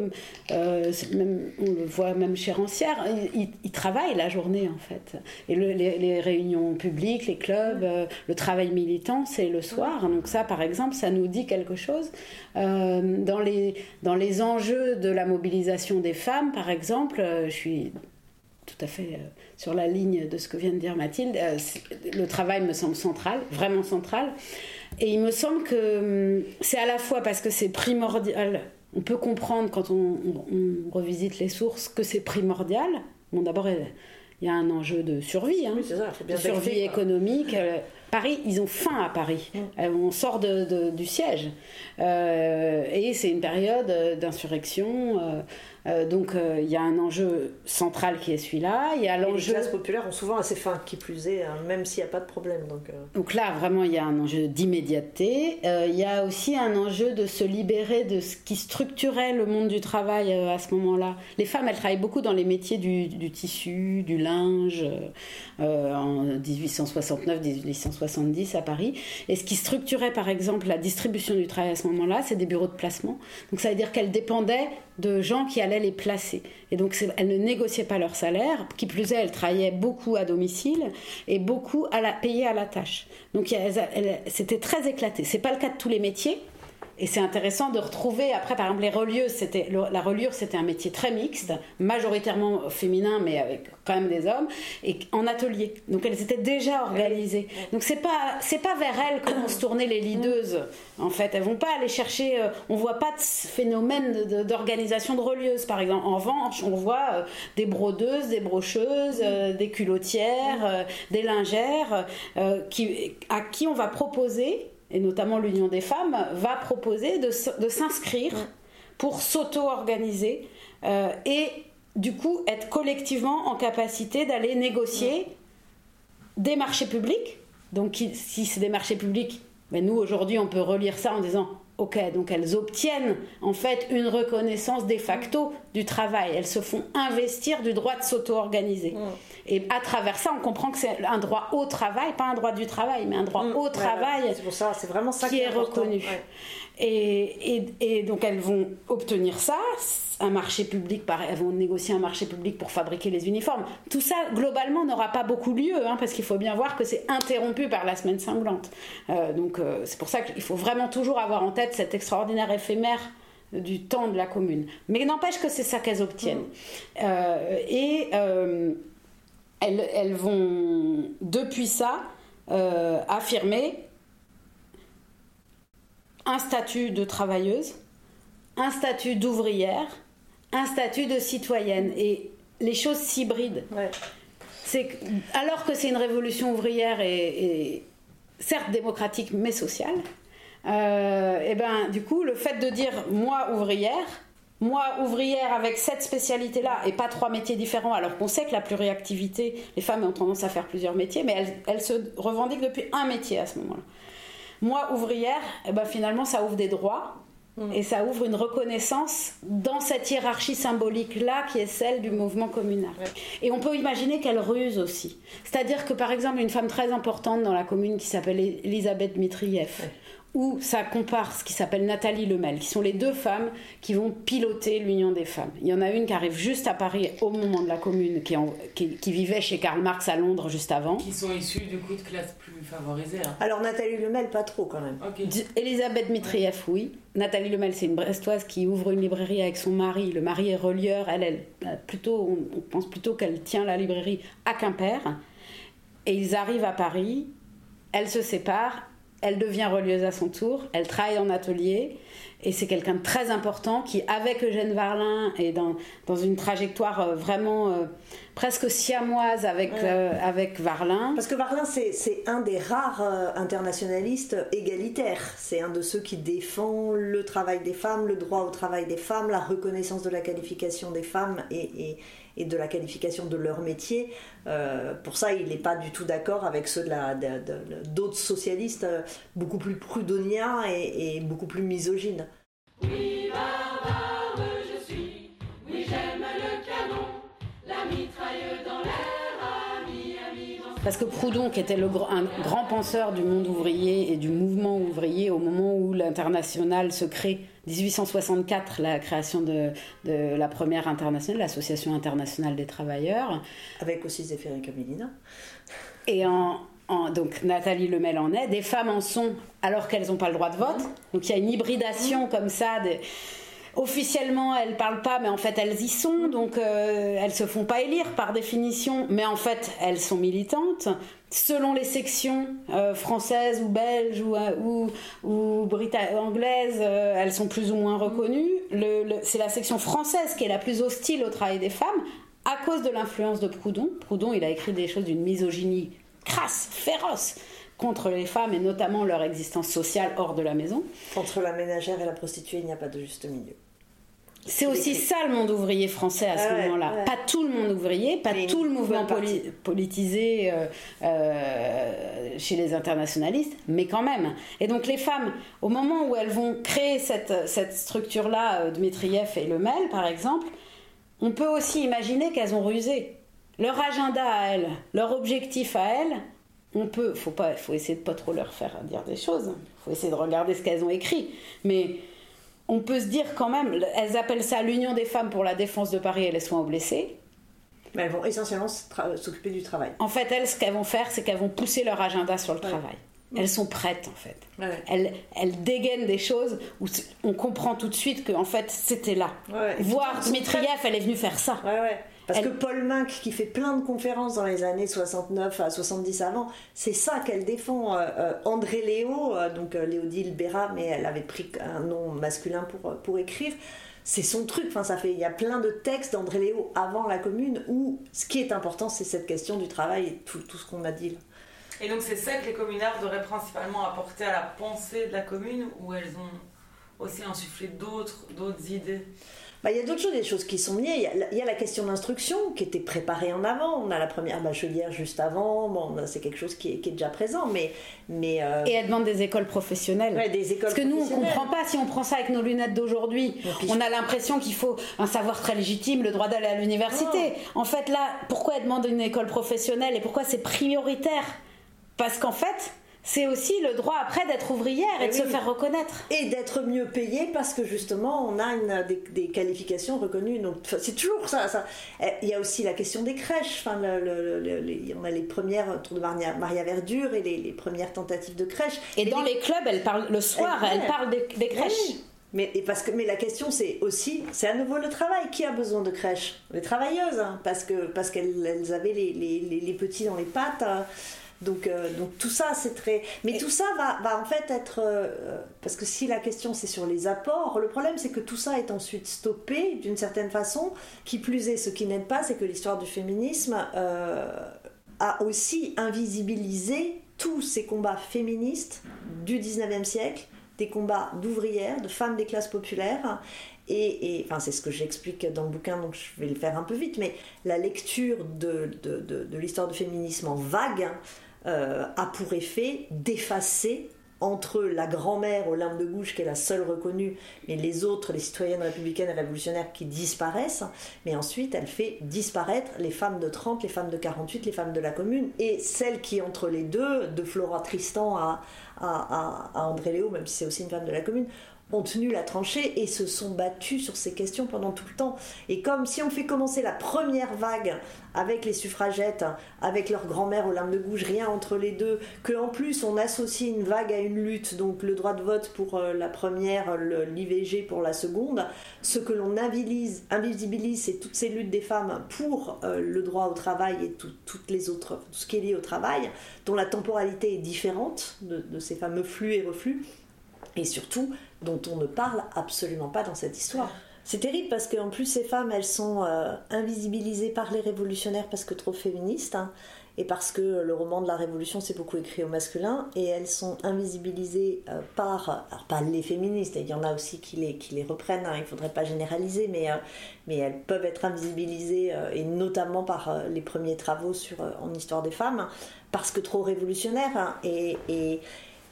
même, on le voit même chez Rancière, ils, travaillent la journée en fait. Et les, réunions publiques, les clubs, le travail militant, c'est le soir. Donc ça, par exemple, ça nous dit quelque chose. dans, les, dans les enjeux de la mobilisation des femmes, par exemple, je suis tout à fait sur la ligne de ce que vient de dire Mathilde, euh, le travail me semble central, vraiment central. Et il me semble que hum, c'est à la fois parce que c'est primordial, on peut comprendre quand on, revisite les sources que c'est primordial. Bon, d'abord, il y a un enjeu de survie, hein, de survie économique. Euh, Paris, ils ont faim à Paris. Mm. Euh, on sort du siège. et c'est une période d'insurrection. Euh, donc euh, il y a un enjeu central qui est celui-là. Il y a l'enjeu. Les classes populaires ont souvent assez faim, qui plus est, hein, même s'il n'y a pas de problème. Donc, euh. donc là, vraiment, il y a un enjeu d'immédiateté. il y a aussi un enjeu de se libérer de ce qui structurait le monde du travail à ce moment-là. Les femmes, elles travaillent beaucoup dans les métiers du, du tissu, du linge, en 1869-1870 à Paris. Et ce qui structurait, par exemple, la distribution du travail à ce moment-là, c'est des bureaux de placement. Donc ça veut dire qu'elles dépendaient de gens qui allaient les placer. Et donc elles ne négociaient pas leur salaire, qui plus est, elles travaillaient beaucoup à domicile et beaucoup à la, payées à la tâche. Donc c'était très éclaté. C'est pas le cas de tous les métiers, et c'est intéressant de retrouver, après par exemple les relieuses, c'était, la reliure c'était un métier très mixte, majoritairement féminin mais avec quand même des hommes, et en atelier. Donc elles étaient déjà organisées. Donc c'est pas, c'est pas vers elles que vont se tourner les leaders en fait. Elles vont pas aller chercher, euh, on voit pas de phénomène d'organisation de, relieuses par exemple. En revanche, on voit euh, des brodeuses, des brocheuses, euh, des culottières, des lingères, qui, à qui on va proposer et notamment l'Union des femmes, va proposer de, s'inscrire pour s'auto-organiser euh, et du coup être collectivement en capacité d'aller négocier des marchés publics. Donc si c'est des marchés publics, ben nous aujourd'hui on peut relire ça en disant Ok, donc elles obtiennent en fait une reconnaissance de facto du travail. Elles se font investir du droit de s'auto-organiser. Et à travers ça, on comprend que c'est un droit au travail, pas un droit du travail, mais un droit mm. au travail. C'est pour ça, c'est vraiment ça qui, est, reconnu. Et, et, donc elles vont obtenir ça, un marché public, elles vont négocier un marché public pour fabriquer les uniformes. Tout ça, globalement, n'aura pas beaucoup lieu, hein, parce qu'il faut bien voir que c'est interrompu par la semaine sanglante. Euh, donc euh, c'est pour ça qu'il faut vraiment toujours avoir en tête cet extraordinaire éphémère du temps de la commune. Mais n'empêche que c'est ça qu'elles obtiennent. Mm. Euh, et elles, vont, depuis ça, affirmer un statut de travailleuse, un statut d'ouvrière, un statut de citoyenne. Et les choses s'hybrident. C'est alors que c'est une révolution ouvrière et, certes démocratique mais sociale, et euh, eh ben du coup le fait de dire moi ouvrière, moi, ouvrière avec cette spécialité-là et pas trois métiers différents, alors qu'on sait que la pluriactivité, les femmes ont tendance à faire plusieurs métiers, mais elles, se revendiquent depuis un métier à ce moment-là. Moi, ouvrière, eh ben, finalement, ça ouvre des droits mm. et ça ouvre une reconnaissance dans cette hiérarchie symbolique-là qui est celle du mouvement communal. Et on peut imaginer qu'elle ruse aussi. C'est-à-dire que, par exemple, une femme très importante dans la commune qui s'appelle Elisabeth Mitrieff, où ça compare ce qui s'appelle Nathalie Lemel, qui sont les deux femmes qui vont piloter l'Union des femmes. Il y en a une qui arrive juste à Paris au moment de la commune, qui, qui, vivait chez Karl Marx à Londres juste avant. Qui sont issues du coup de classes plus favorisées. Hein. Alors Nathalie Lemel, pas trop quand même. Elisabeth Mitrieff, oui. Nathalie Lemel, c'est une Brestoise qui ouvre une librairie avec son mari. Le mari est relieur. Elle, elle plutôt, on pense plutôt qu'elle tient la librairie à Quimper. Et ils arrivent à Paris. Elle se sépare elle devient relieuse à son tour, elle travaille en atelier, et c'est quelqu'un de très important qui, avec Eugène Varlin, est dans, dans une trajectoire euh, vraiment euh, presque siamoise avec, euh, avec Varlin. Parce que Varlin, c'est un des rares internationalistes égalitaires. C'est un de ceux qui défend le travail des femmes, le droit au travail des femmes, la reconnaissance de la qualification des femmes et, et de la qualification de leur métier. pour ça, il n'est pas du tout d'accord avec ceux d'autres socialistes beaucoup plus prudoniens et, et beaucoup plus misogynes. Oui, je suis, oui, j'aime le canon, la mitraille dans parce que Proudhon, qui était le, un grand penseur du monde ouvrier et du mouvement ouvrier au moment où l'international se crée, 1864, la création de, la première internationale, l'Association internationale des travailleurs. Avec aussi Zéphirine Camillina. Et en, donc Nathalie Lemel en est, des femmes en sont alors qu'elles n'ont pas le droit de vote. Donc il y a une hybridation comme ça. Officiellement elles parlent pas, mais en fait elles y sont, donc euh, elles se font pas élire par définition, mais en fait elles sont militantes. Selon les sections euh, françaises ou belges ou, euh, anglaises, elles sont plus ou moins reconnues. c'est la section française qui est la plus hostile au travail des femmes à cause de l'influence de Proudhon. Proudhon, il a écrit des choses d'une misogynie crasse, féroce contre les femmes et notamment leur existence sociale hors de la maison. Entre la ménagère et la prostituée, il n'y a pas de juste milieu. C'est aussi ça le monde ouvrier français à ce ah moment-là. Pas tout le monde ouvrier, pas tout le mouvement politisé euh, euh, chez les internationalistes, mais quand même. Et donc les femmes, au moment où elles vont créer cette, cette structure-là, euh, Dmitriev et Lemel par exemple, on peut aussi imaginer qu'elles ont rusé. Leur agenda à elles, leur objectif à elles, on peut, faut pas, faut essayer de pas trop leur faire dire des choses. Faut essayer de regarder ce qu'elles ont écrit, mais on peut se dire quand même, elles appellent ça l'Union des femmes pour la défense de Paris et les soins aux blessés. Mais elles vont essentiellement s'occuper du travail. En fait, elles, ce qu'elles vont faire, c'est qu'elles vont pousser leur agenda sur le travail. Elles sont prêtes, en fait. Elles, elles, dégainent des choses où on comprend tout de suite qu'en fait, c'était là. Voir Dmitriev, elle est venue faire ça. Parce que Paul Minck, qui fait plein de conférences dans les années 69 à 70 avant, c'est ça qu'elle défend. Euh, euh, André Léo, euh, donc Léodile Béra, mais elle avait pris un nom masculin pour, pour écrire. C'est son truc. Enfin, ça fait. Il y a plein de textes d'André Léo avant la Commune où ce qui est important, c'est cette question du travail et tout, tout ce qu'on a dit là. Et donc c'est ça que les communards devraient principalement apporter à la pensée de la commune, ou elles ont aussi insufflé d'autres idées? Bah, il y a d'autres choses, des choses qui sont liées. Il y a, la question d'instruction qui était préparée en avant. On a la première bachelière juste avant. Bon, c'est quelque chose qui est, qui est, déjà présent. Mais, mais, euh, Et elle demande des écoles professionnelles. Ouais, des écoles Parce que nous, on ne comprend pas si on prend ça avec nos lunettes d'aujourd'hui. On a l'impression qu'il faut un savoir très légitime, le droit d'aller à l'université. Oh. En fait, là, pourquoi elle demande une école professionnelle et pourquoi c'est prioritaire? Parce qu'en fait, c'est aussi le droit après d'être ouvrière et, de se faire reconnaître. Et d'être mieux payée parce que justement on a une, des, qualifications reconnues. Donc c'est toujours ça, ça, eh, Il y a aussi la question des crèches. Enfin, on a les premières tours de Maria, Maria Verdure et les, premières tentatives de crèches. Et, dans les, clubs, elle parle le soir, elle, parle des, crèches. Mais, parce que, mais la question c'est aussi, c'est à nouveau le travail. Qui a besoin de crèches Les travailleuses, hein, parce que parce qu'elles avaient les, les, petits dans les pattes. Hein. Donc, euh, donc tout ça, c'est très. Mais tout ça va, va, en fait être. Euh, parce que si la question c'est sur les apports, le problème c'est que tout ça est ensuite stoppé d'une certaine façon. Qui plus est, ce qui n'aide pas, c'est que l'histoire du féminisme euh, a aussi invisibilisé tous ces combats féministes du 19e siècle, des combats d'ouvrières, de femmes des classes populaires. Et, et, enfin, c'est ce que j'explique dans le bouquin, donc je vais le faire un peu vite, mais la lecture de, de, de, de l'histoire du féminisme en vague euh, a pour effet d'effacer entre la grand-mère Olympe de Gouges, qui est la seule reconnue, mais les autres, les citoyennes républicaines et révolutionnaires qui disparaissent, mais ensuite elle fait disparaître les femmes de 30, les femmes de 48, les femmes de la commune, et celles qui, entre les deux, de Flora Tristan à, à, à André Léo, même si c'est aussi une femme de la commune, ont tenu la tranchée et se sont battus sur ces questions pendant tout le temps. Et comme si on fait commencer la première vague avec les suffragettes, avec leur grand-mère Olympe de Gouges, rien entre les deux, que en plus on associe une vague à une lutte, donc le droit de vote pour euh, la première, l'IVG pour la seconde, ce que l'on invisibilise, c'est toutes ces luttes des femmes pour euh, le droit au travail et toutes les autres, tout ce qui est lié au travail, dont la temporalité est différente de ces fameux flux et reflux et surtout dont on ne parle absolument pas dans cette histoire. C'est terrible parce qu'en plus ces femmes, elles sont euh, invisibilisées par les révolutionnaires parce que trop féministes. Hein. et parce que le roman de la Révolution s'est beaucoup écrit au masculin, et elles sont invisibilisées euh, par, alors pas les féministes, il y en a aussi qui les, qui les reprennent, hein, il ne faudrait pas généraliser, mais, euh, mais elles peuvent être invisibilisées, euh, et notamment par les premiers travaux sur, en histoire des femmes, parce que trop révolutionnaires, hein, et, et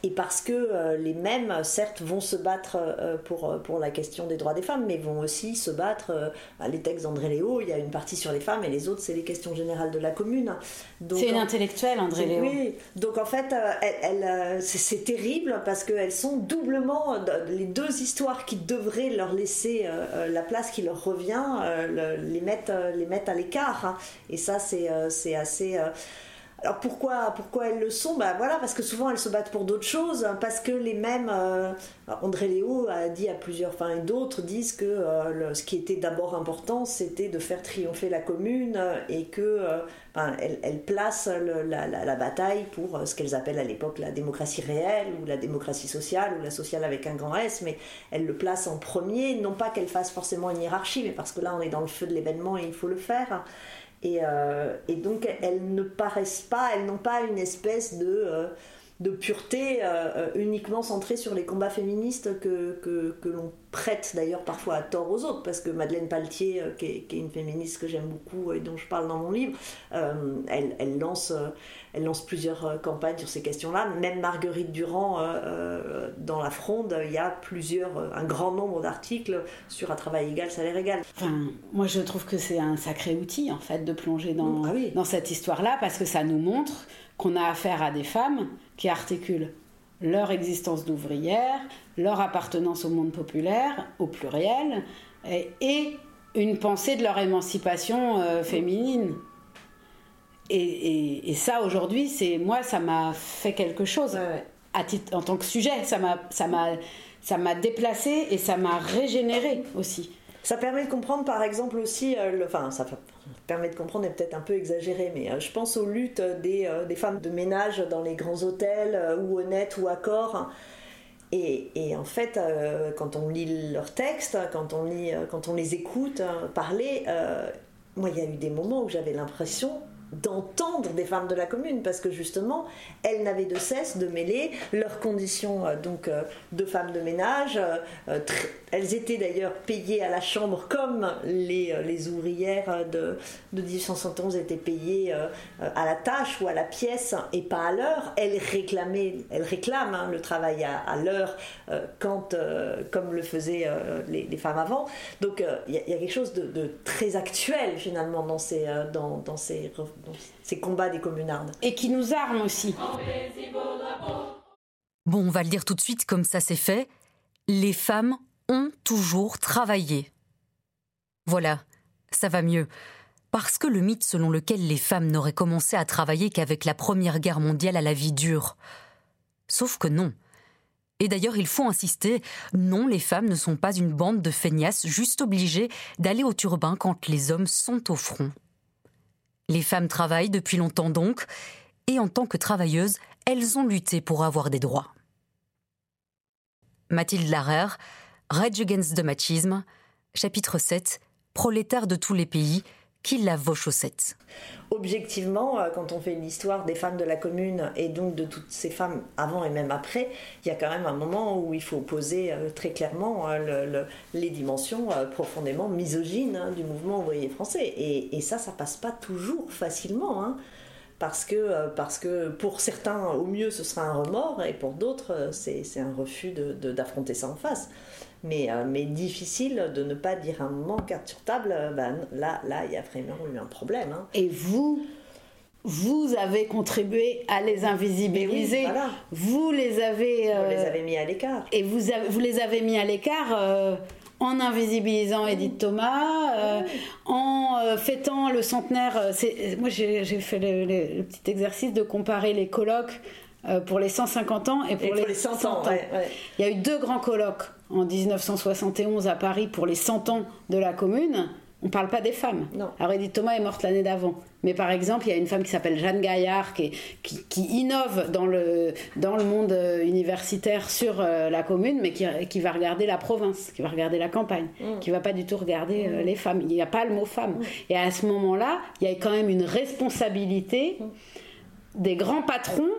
et parce que euh, les mêmes, certes, vont se battre euh, pour, euh, pour la question des droits des femmes, mais vont aussi se battre, bah, les textes d'André Léo, il y a une partie sur les femmes, et les autres, c'est les questions générales de la commune. C'est une intellectuelle, André Léo. Oui, donc en fait, elle, c'est terrible parce qu'elles sont doublement, les deux histoires qui devraient leur laisser la place qui leur revient, les, mettent, les mettent à l'écart. Hein. Et ça, c'est assez... Alors pourquoi, pourquoi elles le sont? Ben voilà, parce que souvent elles se battent pour d'autres choses, hein, parce que les mêmes. Euh, André Léo a dit à plusieurs, enfin d'autres disent que euh, ce qui était d'abord important, c'était de faire triompher la commune euh, et que placent la, bataille pour ce qu'elles appellent à l'époque la démocratie réelle ou la démocratie sociale ou la sociale avec un grand S, mais elles le placent en premier, non pas qu'elles fassent forcément une hiérarchie, mais parce que là on est dans le feu de l'événement et il faut le faire. Euh, et, donc elles ne paraissent pas, elles n'ont pas une espèce de, euh, de pureté euh, uniquement centrée sur les combats féministes que, que, que l'on prête d'ailleurs parfois à tort aux autres, parce que Madeleine Paltier, qui est, qui, est, une féministe que j'aime beaucoup et dont je parle dans mon livre, elle, elle, lance, elle lance plusieurs campagnes sur ces questions-là. Même Marguerite Durand, dans La Fronde, il y a plusieurs, un grand nombre d'articles sur un travail égal, salaire égal. Enfin, moi je trouve que c'est un sacré outil en fait de plonger dans, ah dans cette histoire-là, parce que ça nous montre qu'on a affaire à des femmes qui articulent leur existence d'ouvrière, leur appartenance au monde populaire, au pluriel, et, une pensée de leur émancipation euh, féminine. Et, ça, aujourd'hui, c'est moi, ça m'a fait quelque chose À titre, en tant que sujet. Ça m'a, ça m'a, ça m'a déplacé et ça m'a régénéré aussi. Ça permet de comprendre, par exemple, aussi, euh, enfin, ça permet de comprendre, est peut-être un peu exagéré, mais euh, je pense aux luttes des, euh, des, femmes de ménage dans les grands hôtels, ou honnêtes ou accords. Et, et, en fait, quand on lit leurs textes, quand on, quand on les écoute parler, moi, il y a eu des moments où j'avais l'impression d'entendre des femmes de la commune parce que justement elles n'avaient de cesse de mêler leurs conditions donc de femmes de ménage elles étaient d'ailleurs payées à la chambre comme les, euh, les ouvrières de, de 1871 étaient payées euh, à la tâche ou à la pièce et pas à l'heure. Elles, réclamaient, elles réclament hein, le travail à, l'heure euh, quand, comme le faisaient les, femmes avant. Donc il y, a quelque chose de, très actuel finalement dans ces, dans, dans, ces, dans ces combats des communardes. Et qui nous arme aussi. Bon, on va le dire tout de suite comme ça c'est fait. Les femmes ont toujours travaillé. Voilà, ça va mieux. Parce que le mythe selon lequel les femmes n'auraient commencé à travailler qu'avec la Première Guerre mondiale à la vie dure. Sauf que non. Et d'ailleurs, il faut insister, non, les femmes ne sont pas une bande de feignasses juste obligées d'aller au turbin quand les hommes sont au front. Les femmes travaillent depuis longtemps donc, et en tant que travailleuses, elles ont lutté pour avoir des droits. Mathilde Larère, Rage Against the Machisme, chapitre 7, Prolétaires de tous les pays, qui lavent vos chaussettes? Objectivement, euh, quand on fait l'histoire des femmes de la commune et donc de toutes ces femmes avant et même après, il y a quand même un moment où il faut poser euh, très clairement euh, les dimensions profondément misogynes hein, du mouvement ouvrier français. Et, ça, ça passe pas toujours facilement. Hein, parce que, parce que pour certains, au mieux, ce sera un remords, et pour d'autres, c'est un refus d'affronter ça en face mais, euh, mais difficile de ne pas dire un moment carte sur table, euh, ben, là, là, il y a vraiment eu un problème. Hein. Et vous, vous avez contribué à les invisibiliser. Vous les avez. Euh, les avez mis à l'écart. Et vous, vous les avez mis à l'écart. en invisibilisant Edith Thomas, en fêtant le centenaire. Moi, j'ai fait le, petit exercice de comparer les colloques pour les 150 ans et pour, les, 100, ans. Il y a eu deux grands colloques en 1971 à Paris pour les 100 ans de la commune, On parle pas des femmes. Non. Alors Edith Thomas est morte l'année d'avant. Mais par exemple, il y a une femme qui s'appelle Jeanne Gaillard qui, qui, qui, innove dans le, dans le monde euh, universitaire sur euh, la commune, mais qui, qui, va regarder la province, qui va regarder la campagne, mm. qui va pas du tout regarder euh, les femmes. Il n'y a pas le mot femme. Mm. Et à ce moment-là, il y a quand même une responsabilité mm. des grands patrons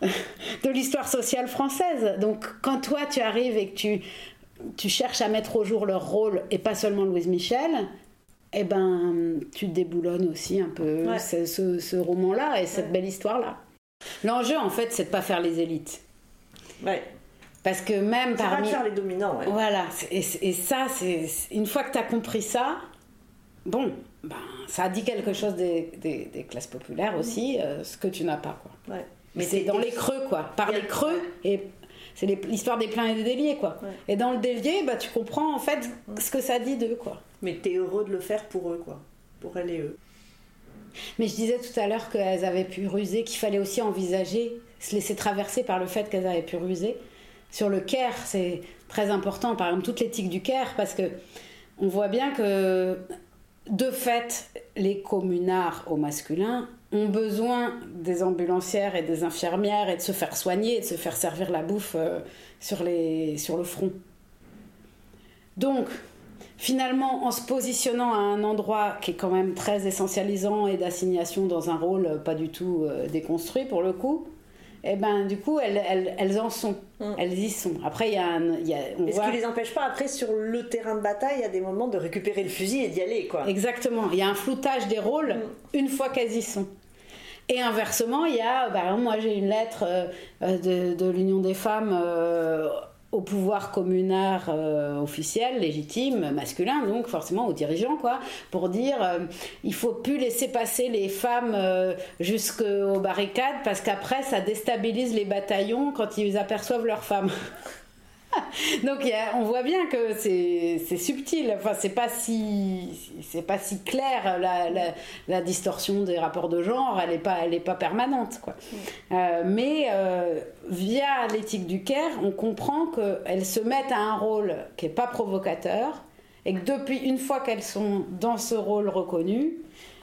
*laughs* de l'histoire sociale française. Donc quand toi tu arrives et que tu, tu cherches à mettre au jour leur rôle, et pas seulement Louise Michel, eh ben, tu déboulonnes aussi un peu ce, roman-là et cette belle histoire-là. L'enjeu, en fait, c'est de pas faire les élites. Ouais. Parce que même parmi. pas de faire les dominants. Voilà. Et, ça, c'est une fois que tu as compris ça, bon, ben, ça dit quelque chose des, des, classes populaires aussi, euh, ce que tu n'as pas, quoi. Ouais. Mais c'est dans les creux, quoi. Par les creux et c'est l'histoire des pleins et des déliés, quoi. Et dans le délié, bah, tu comprends en fait ce que ça dit d'eux, quoi. Mais t'es heureux de le faire pour eux, quoi. Pour elles et eux. Mais je disais tout à l'heure qu'elles avaient pu ruser, qu'il fallait aussi envisager, se laisser traverser par le fait qu'elles avaient pu ruser. Sur le Caire, c'est très important, par exemple, toute l'éthique du Caire, parce que on voit bien que, de fait, les communards au masculin ont besoin des ambulancières et des infirmières et de se faire soigner et de se faire servir la bouffe euh, sur, le front. Donc, finalement, en se positionnant à un endroit qui est quand même très essentialisant et d'assignation dans un rôle pas du tout euh, déconstruit pour le coup, et eh ben du coup elles, elles, elles en sont, mm. elles y sont. Après il y a, un, y a on ce qui les empêche pas après sur le terrain de bataille, il y a des moments de récupérer le fusil et d'y aller quoi. Exactement, il y a un floutage des rôles mm. une fois qu'elles y sont. Et inversement, il y a, bah, moi j'ai une lettre euh, de, de l'Union des femmes euh, au pouvoir communard euh, officiel, légitime, masculin, donc forcément aux dirigeants, quoi, pour dire euh, il faut plus laisser passer les femmes euh, jusqu'aux barricades parce qu'après ça déstabilise les bataillons quand ils aperçoivent leurs femmes. *laughs* Donc on voit bien que c'est subtil, enfin c'est pas si c'est pas si clair la, distorsion des rapports de genre, elle n'est pas elle est pas permanente quoi. Mm. Euh, mais euh, via l'éthique du Caire, on comprend qu'elles se mettent à un rôle qui est pas provocateur et que depuis une fois qu'elles sont dans ce rôle reconnu,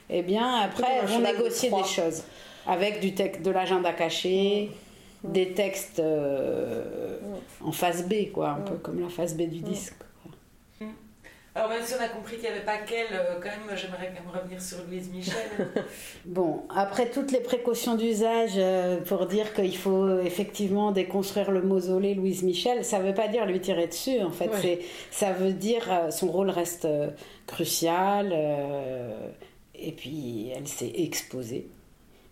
eh bien après elles vont négocier des choses avec du de l'agenda caché. Mm des textes euh, en face B, quoi, un peu comme la face B du disque. Alors même si on a compris qu'il n'y avait pas qu'elle, euh, quand même, j'aimerais quand même revenir sur Louise Michel. *laughs* bon, après toutes les précautions d'usage euh, pour dire qu'il faut effectivement déconstruire le mausolée Louise Michel, ça ne veut pas dire lui tirer dessus, en fait. c'est Ça veut dire son rôle reste crucial, et puis elle s'est exposée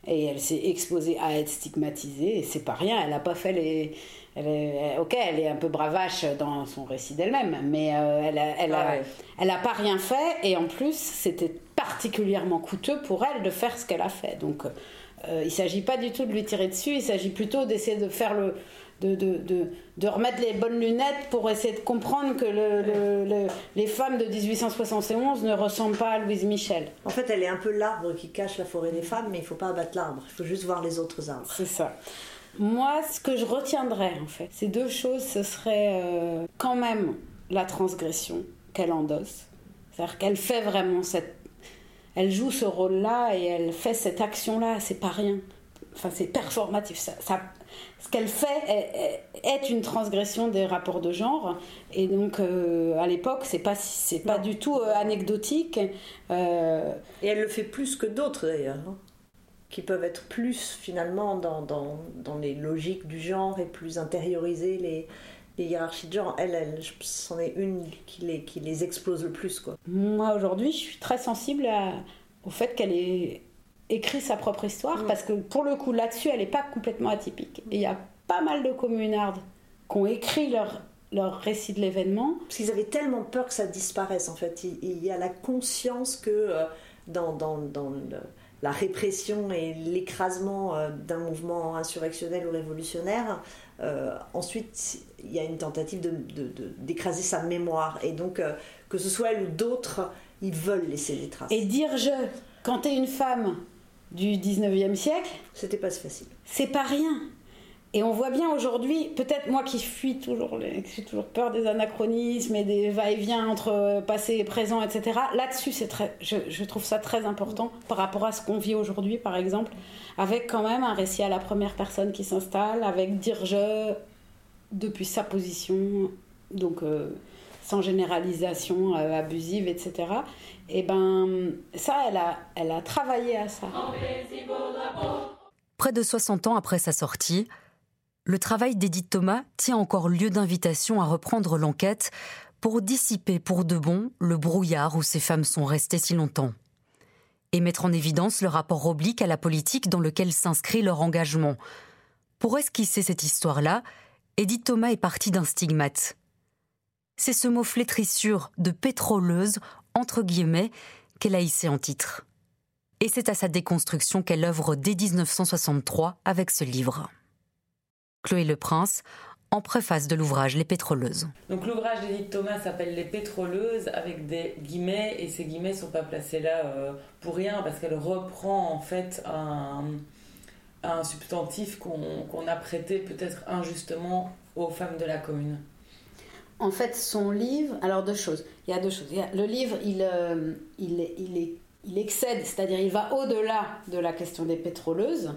et elle s'est exposée à être stigmatisée et c'est pas rien elle n'a pas fait les elle est, ok elle est un peu bravache dans son récit d'elle-même mais euh, elle a, elle, a, elle a pas rien fait et en plus c'était particulièrement coûteux pour elle de faire ce qu'elle a fait. Donc euh, il s'agit pas du tout de lui tirer dessus il s'agit plutôt d'essayer de faire le de, de, de, remettre les bonnes lunettes pour essayer de comprendre que le, les femmes de 1871 ne ressemblent pas à Louise Michel. En fait, elle est un peu l'arbre qui cache la forêt des femmes, mais il ne faut pas abattre l'arbre, il faut juste voir les autres arbres. C'est ça. Moi, ce que je retiendrais, en fait, ces deux choses, ce serait euh, quand même la transgression qu'elle endosse. C'est-à-dire qu'elle fait vraiment cette. Elle joue ce rôle-là et elle fait cette action-là, c'est pas rien. Enfin, c'est performatif. Ça, ça, ce qu'elle fait est, une transgression des rapports de genre. Et donc, euh, à l'époque, c'est pas, c'est pas du tout euh, anecdotique. Euh, et elle le fait plus que d'autres, d'ailleurs, hein, qui peuvent être plus, finalement, dans, dans, dans, les logiques du genre et plus intérioriser les, les hiérarchies de genre. Elle, elle c'en est une qui les, qui les explose le plus, quoi. Moi, aujourd'hui, je suis très sensible au fait qu'elle est écrit sa propre histoire, mm. parce que pour le coup, là-dessus, elle n'est pas complètement atypique. Et il y a pas mal de communards qui ont écrit leur, leur récit de l'événement. Parce qu'ils avaient tellement peur que ça disparaisse, en fait. Il, y a la conscience que euh, dans, dans, dans la répression et l'écrasement euh, d'un mouvement insurrectionnel ou révolutionnaire, euh, ensuite, il y a une tentative d'écraser de, de, sa mémoire. Et donc, que ce soit elle ou d'autres, ils veulent laisser des traces. Et dire je, quand tu es une femme du 19e siècle. C'était pas si facile. C'est pas rien. et on voit bien aujourd'hui, peut-être moi qui fuis toujours, j'ai toujours peur des anachronismes et des va-et-vient entre passé et présent, etc. Là-dessus, c'est très, je, trouve ça très important par rapport à ce qu'on vit aujourd'hui, par exemple, avec quand même un récit à la première personne qui s'installe, avec dire je depuis sa position, donc euh, sans généralisation euh, abusive, etc. Et ben ça, elle a, elle a travaillé à ça. Près de 60 ans après sa sortie, le travail d'Edith Thomas tient encore lieu d'invitation à reprendre l'enquête pour dissiper pour de bon le brouillard où ces femmes sont restées si longtemps. Et mettre en évidence le rapport oblique à la politique dans lequel s'inscrit leur engagement. Pour esquisser cette histoire-là, Edith Thomas est partie d'un stigmate. C'est ce mot flétrissure de pétroleuse, entre guillemets, qu'elle a hissé en titre. Et c'est à sa déconstruction qu'elle œuvre dès 1963 avec ce livre. Chloé Le Prince, en préface de l'ouvrage Les Pétroleuses. Donc l'ouvrage d'Edith Thomas s'appelle Les Pétroleuses avec des guillemets et ces guillemets ne sont pas placés là euh, pour rien parce qu'elle reprend en fait un substantif qu'on a prêté peut-être injustement aux femmes de la commune. En fait, son livre, alors deux choses. Il y a deux choses. le livre, il, euh, il, excède, c'est-à-dire il va au-delà de la question des pétroleuses.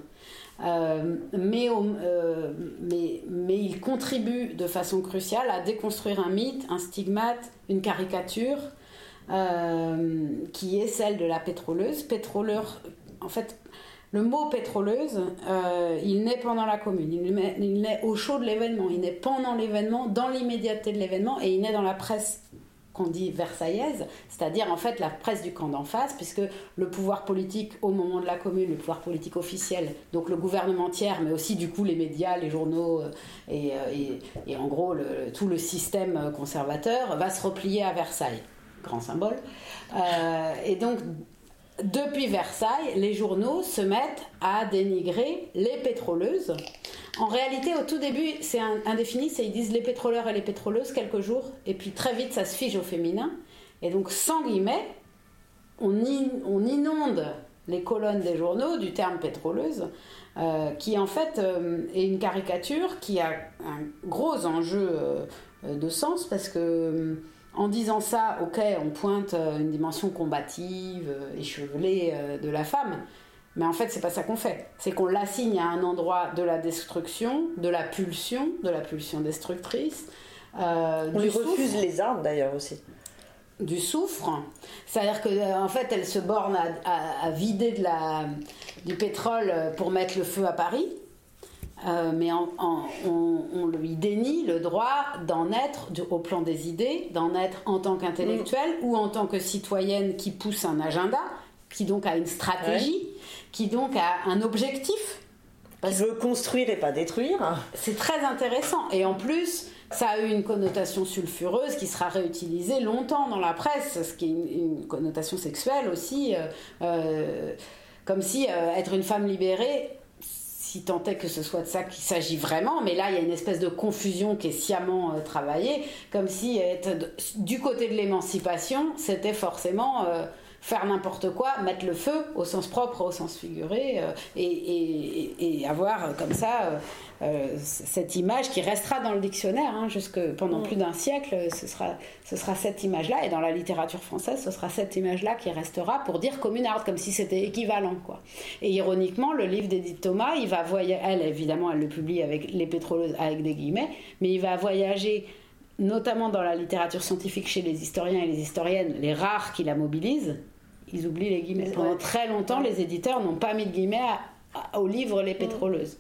Euh, mais, euh, mais, mais, il contribue de façon cruciale à déconstruire un mythe, un stigmate, une caricature qui est celle de la pétroleuse. Pétroleur, en fait, le mot pétroleuse, il naît pendant la commune, il naît au chaud de l'événement, il naît pendant l'événement, dans l'immédiateté de l'événement, et il naît dans la presse qu'on dit versaillaise, c'est-à-dire en fait la presse du camp d'en face, puisque le pouvoir politique au moment de la commune, le pouvoir politique officiel, donc le gouvernement tiers, mais aussi du coup les médias, les journaux euh, euh, et, en gros tout le système conservateur va se replier à Versailles, grand symbole. Euh, et donc depuis Versailles, les journaux se mettent à dénigrer les pétroleuses en réalité, au tout début, c'est indéfini, c'est ils disent les pétroleurs et les pétroleuses quelques jours, et puis très vite, ça se fige au féminin. Et donc, sans guillemets, on, inonde les colonnes des journaux du terme pétroleuse, euh, qui en fait euh, est une caricature qui a un gros enjeu euh, de sens, parce que en disant ça, ok, on pointe une dimension combative, échevelée de la femme, mais en fait, c'est pas ça qu'on fait. C'est qu'on l'assigne à un endroit de la destruction, de la pulsion, de la pulsion destructrice. Euh, On lui refuse les armes d'ailleurs aussi. Du soufre. C'est-à-dire qu'en euh, en fait, elle se borne à, vider de la, du pétrole pour mettre le feu à Paris. Euh, mais on, lui dénie le droit d'en être, au plan des idées, d'en être en tant qu'intellectuelle mm. ou en tant que citoyenne qui pousse un agenda, qui donc a une stratégie qui donc a un objectif. Parce... Qui veut construire et pas détruire. C'est très intéressant. Et en plus, ça a eu une connotation sulfureuse qui sera réutilisée longtemps dans la presse, ce qui est une, connotation sexuelle aussi, euh, euh, comme si euh, être une femme libérée, si tant est que ce soit de ça qu'il s'agit vraiment, mais là il y a une espèce de confusion qui est sciemment travaillée, comme si être du côté de l'émancipation, c'était forcément faire n'importe quoi, mettre le feu au sens propre, au sens figuré, euh, et, avoir comme ça euh, euh, cette image qui restera dans le dictionnaire hein, jusque pendant mm. plus d'un siècle. Ce sera, ce sera cette image-là, et dans la littérature française, ce sera cette image-là qui restera pour dire communard, comme si c'était équivalent. Quoi. Et ironiquement, le livre d'Edith Thomas, il va voyager, elle évidemment, elle le publie avec les pétroleuses, avec des guillemets, mais il va voyager notamment dans la littérature scientifique chez les historiens et les historiennes, les rares qui la mobilisent, ils oublient les guillemets. Pendant très longtemps, les éditeurs n'ont pas mis de guillemets au livre Les Pétroleuses.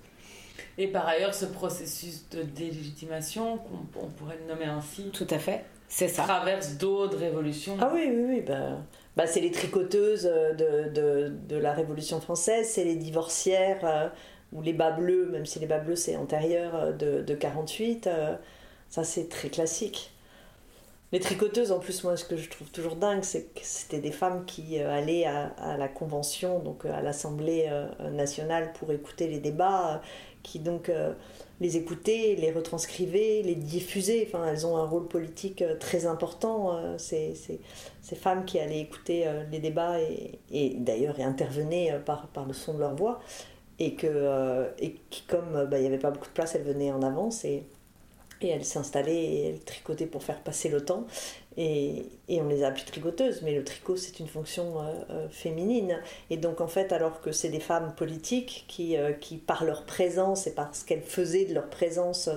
Et par ailleurs, ce processus de délégitimation, qu'on pourrait le nommer ainsi, tout à fait, c'est ça. Traverse d'autres révolutions. Ah oui, oui, oui. Bah, bah c'est les tricoteuses de, de, de, la Révolution française, c'est les divorcières euh, ou les bas bleus, même si les bas bleus c'est antérieur euh, de, de 48. Euh, ça, c'est très classique. Les tricoteuses, en plus, moi, ce que je trouve toujours dingue, c'est que c'était des femmes qui euh, allaient à, la convention, donc euh, à l'Assemblée euh, nationale pour écouter les débats, qui donc les écoutaient, les retranscrivaient, les diffusaient. Enfin, elles ont un rôle politique très important, ces, ces, femmes qui allaient écouter les débats et, d'ailleurs intervenaient par, le son de leur voix. et que et qui, comme bah, il n'y avait pas beaucoup de place, elle venait en avance et, et elle s'installait et elle tricotait pour faire passer le temps. Et, et, on les a appelées tricoteuses, mais le tricot c'est une fonction féminine. Et donc en fait, alors que c'est des femmes politiques qui, qui, par leur présence et par ce qu'elles faisaient de leur présence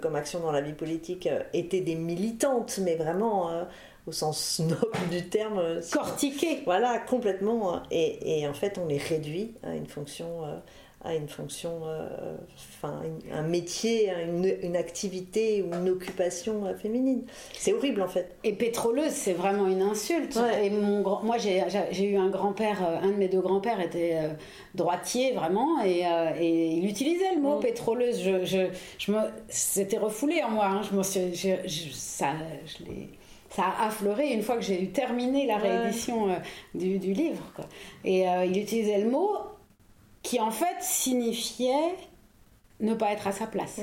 comme action dans la vie politique, étaient des militantes, mais vraiment au sens *laughs* noble du terme. Euh, Cortiqué. Voilà, complètement. Et, et, en fait, on les réduit à une fonction, euh, à une fonction, euh, enfin, un métier, une, une, activité ou une occupation féminine. C'est horrible en fait. Et pétroleuse, c'est vraiment une insulte. Et mon moi, j'ai eu un grand-père, un de mes deux grands-pères était droitier vraiment, et, et, il utilisait le mot mm. pétroleuse. Je, je, je me, c'était refoulé en moi. Hein. Je me suis, ça, je l'ai ça a affleuré une fois que j'ai terminé la réédition euh, du, livre. Et euh, il utilisait le mot qui en fait signifiait ne pas être à sa place.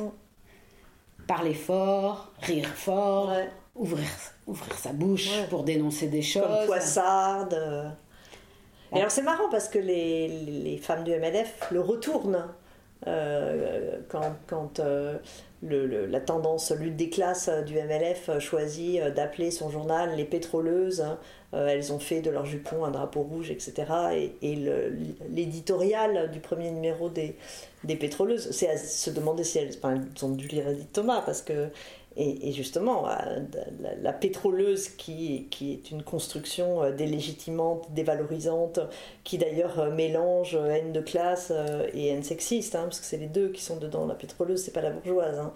Parler fort, rire fort, ouvrir, ouvrir sa bouche pour dénoncer des choses. Comme poissarde. Et alors c'est marrant parce que les, les, femmes du MLF le retournent euh, quand, quand la tendance lutte des classes du MLF choisit euh, d'appeler son journal les pétroleuses. Hein. Euh, elles ont fait de leur jupon un drapeau rouge, etc. Et, l'éditorial du premier numéro des, des pétroleuses, c'est à se demander si elles, elles ont dû lire Edith Thomas, parce que et, justement, euh, la, pétroleuse qui, qui, est une construction euh, délégitimante, dévalorisante, qui d'ailleurs euh, mélange haine de classe et haine sexiste, hein, parce que c'est les deux qui sont dedans. La pétroleuse, c'est pas la bourgeoise. Hein.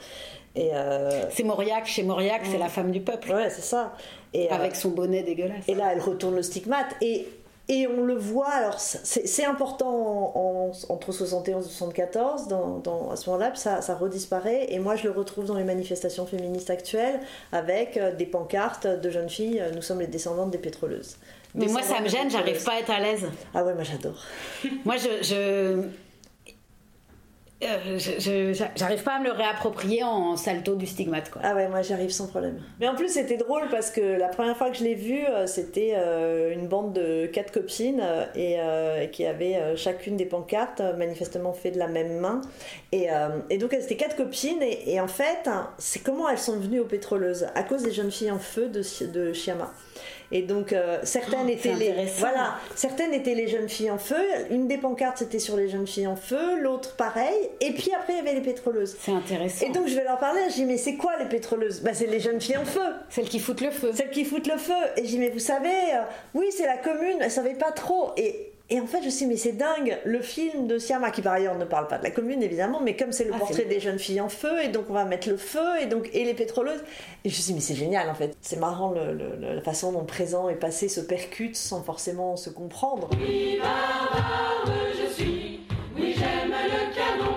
C'est Mauriac, chez Mauriac, c'est la femme du peuple. Ouais, c'est ça. Et, Avec son bonnet dégueulasse. Et là, elle retourne le stigmate. Et et on le voit, alors c'est important entre 71 et 74, dans, à ce moment-là, ça, ça redisparaît. Et moi, je le retrouve dans les manifestations féministes actuelles avec euh, des pancartes de jeunes filles euh, Nous sommes les descendantes des pétroleuses. Mais moi, ça me gêne, j'arrive pas à être à l'aise. Ah ouais, moi j'adore. moi, je euh, j'arrive pas à me le réapproprier en salto du stigmate quoi. Ah ouais moi j'arrive sans problème. Mais en plus c'était drôle parce que la première fois que je l'ai vu euh, c'était euh, une bande de quatre copines et qui avaient chacune des pancartes manifestement fait de la même main et, et donc elles étaient quatre copines et, en fait c'est comment elles sont venues aux pétroleuses? À cause des jeunes filles en feu de, de Chiama. Et donc euh, certaines oh, étaient les voilà, certaines étaient les jeunes filles en feu. Une des pancartes c'était sur les jeunes filles en feu, l'autre pareil. Et puis après il y avait les pétroleuses. C'est intéressant. Et donc je vais leur parler. Je dis mais c'est quoi les pétroleuses? Bah c'est les jeunes filles en feu. Celles qui foutent le feu. Celles qui foutent le feu. Et je dis mais vous savez, euh, oui c'est la commune. Elle savait pas trop. Et et en fait, je me suis dit, mais c'est dingue, le film de Siama, qui par ailleurs ne parle pas de la commune évidemment, mais comme c'est le ah, portrait des jeunes filles en feu, et donc on va mettre le feu, et donc et les pétroleuses. Et je me suis dit, mais c'est génial en fait. C'est marrant la façon dont le présent et passé se percutent sans forcément se comprendre. Oui, barbare je suis, oui, j'aime le canon,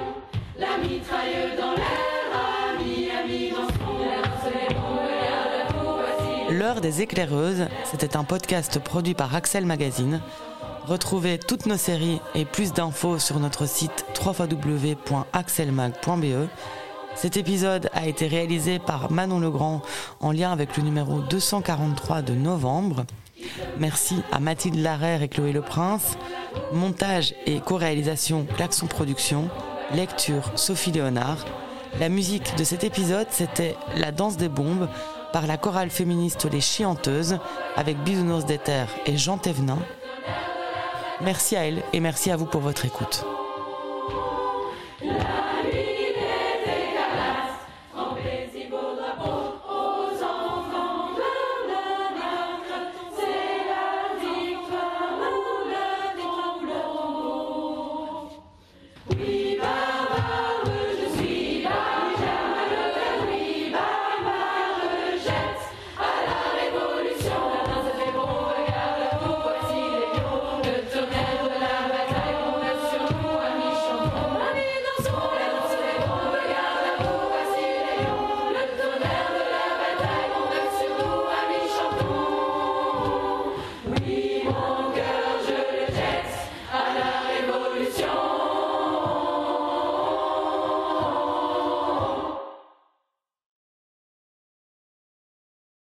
la mitraille dans l'air, ami, ami dans son L'heure des éclaireuses, c'était un podcast produit par Axel Magazine Retrouvez toutes nos séries et plus d'infos sur notre site www.axelmag.be. Cet épisode a été réalisé par Manon Legrand en lien avec le numéro 243 de novembre. Merci à Mathilde Larère et Chloé Le Prince. Montage et co-réalisation Klaxon Productions. Lecture Sophie Léonard. La musique de cet épisode, c'était La danse des bombes par la chorale féministe Les Chianteuses avec Bisounours d'Éther et Jean Thévenin. Merci à elle et merci à vous pour votre écoute.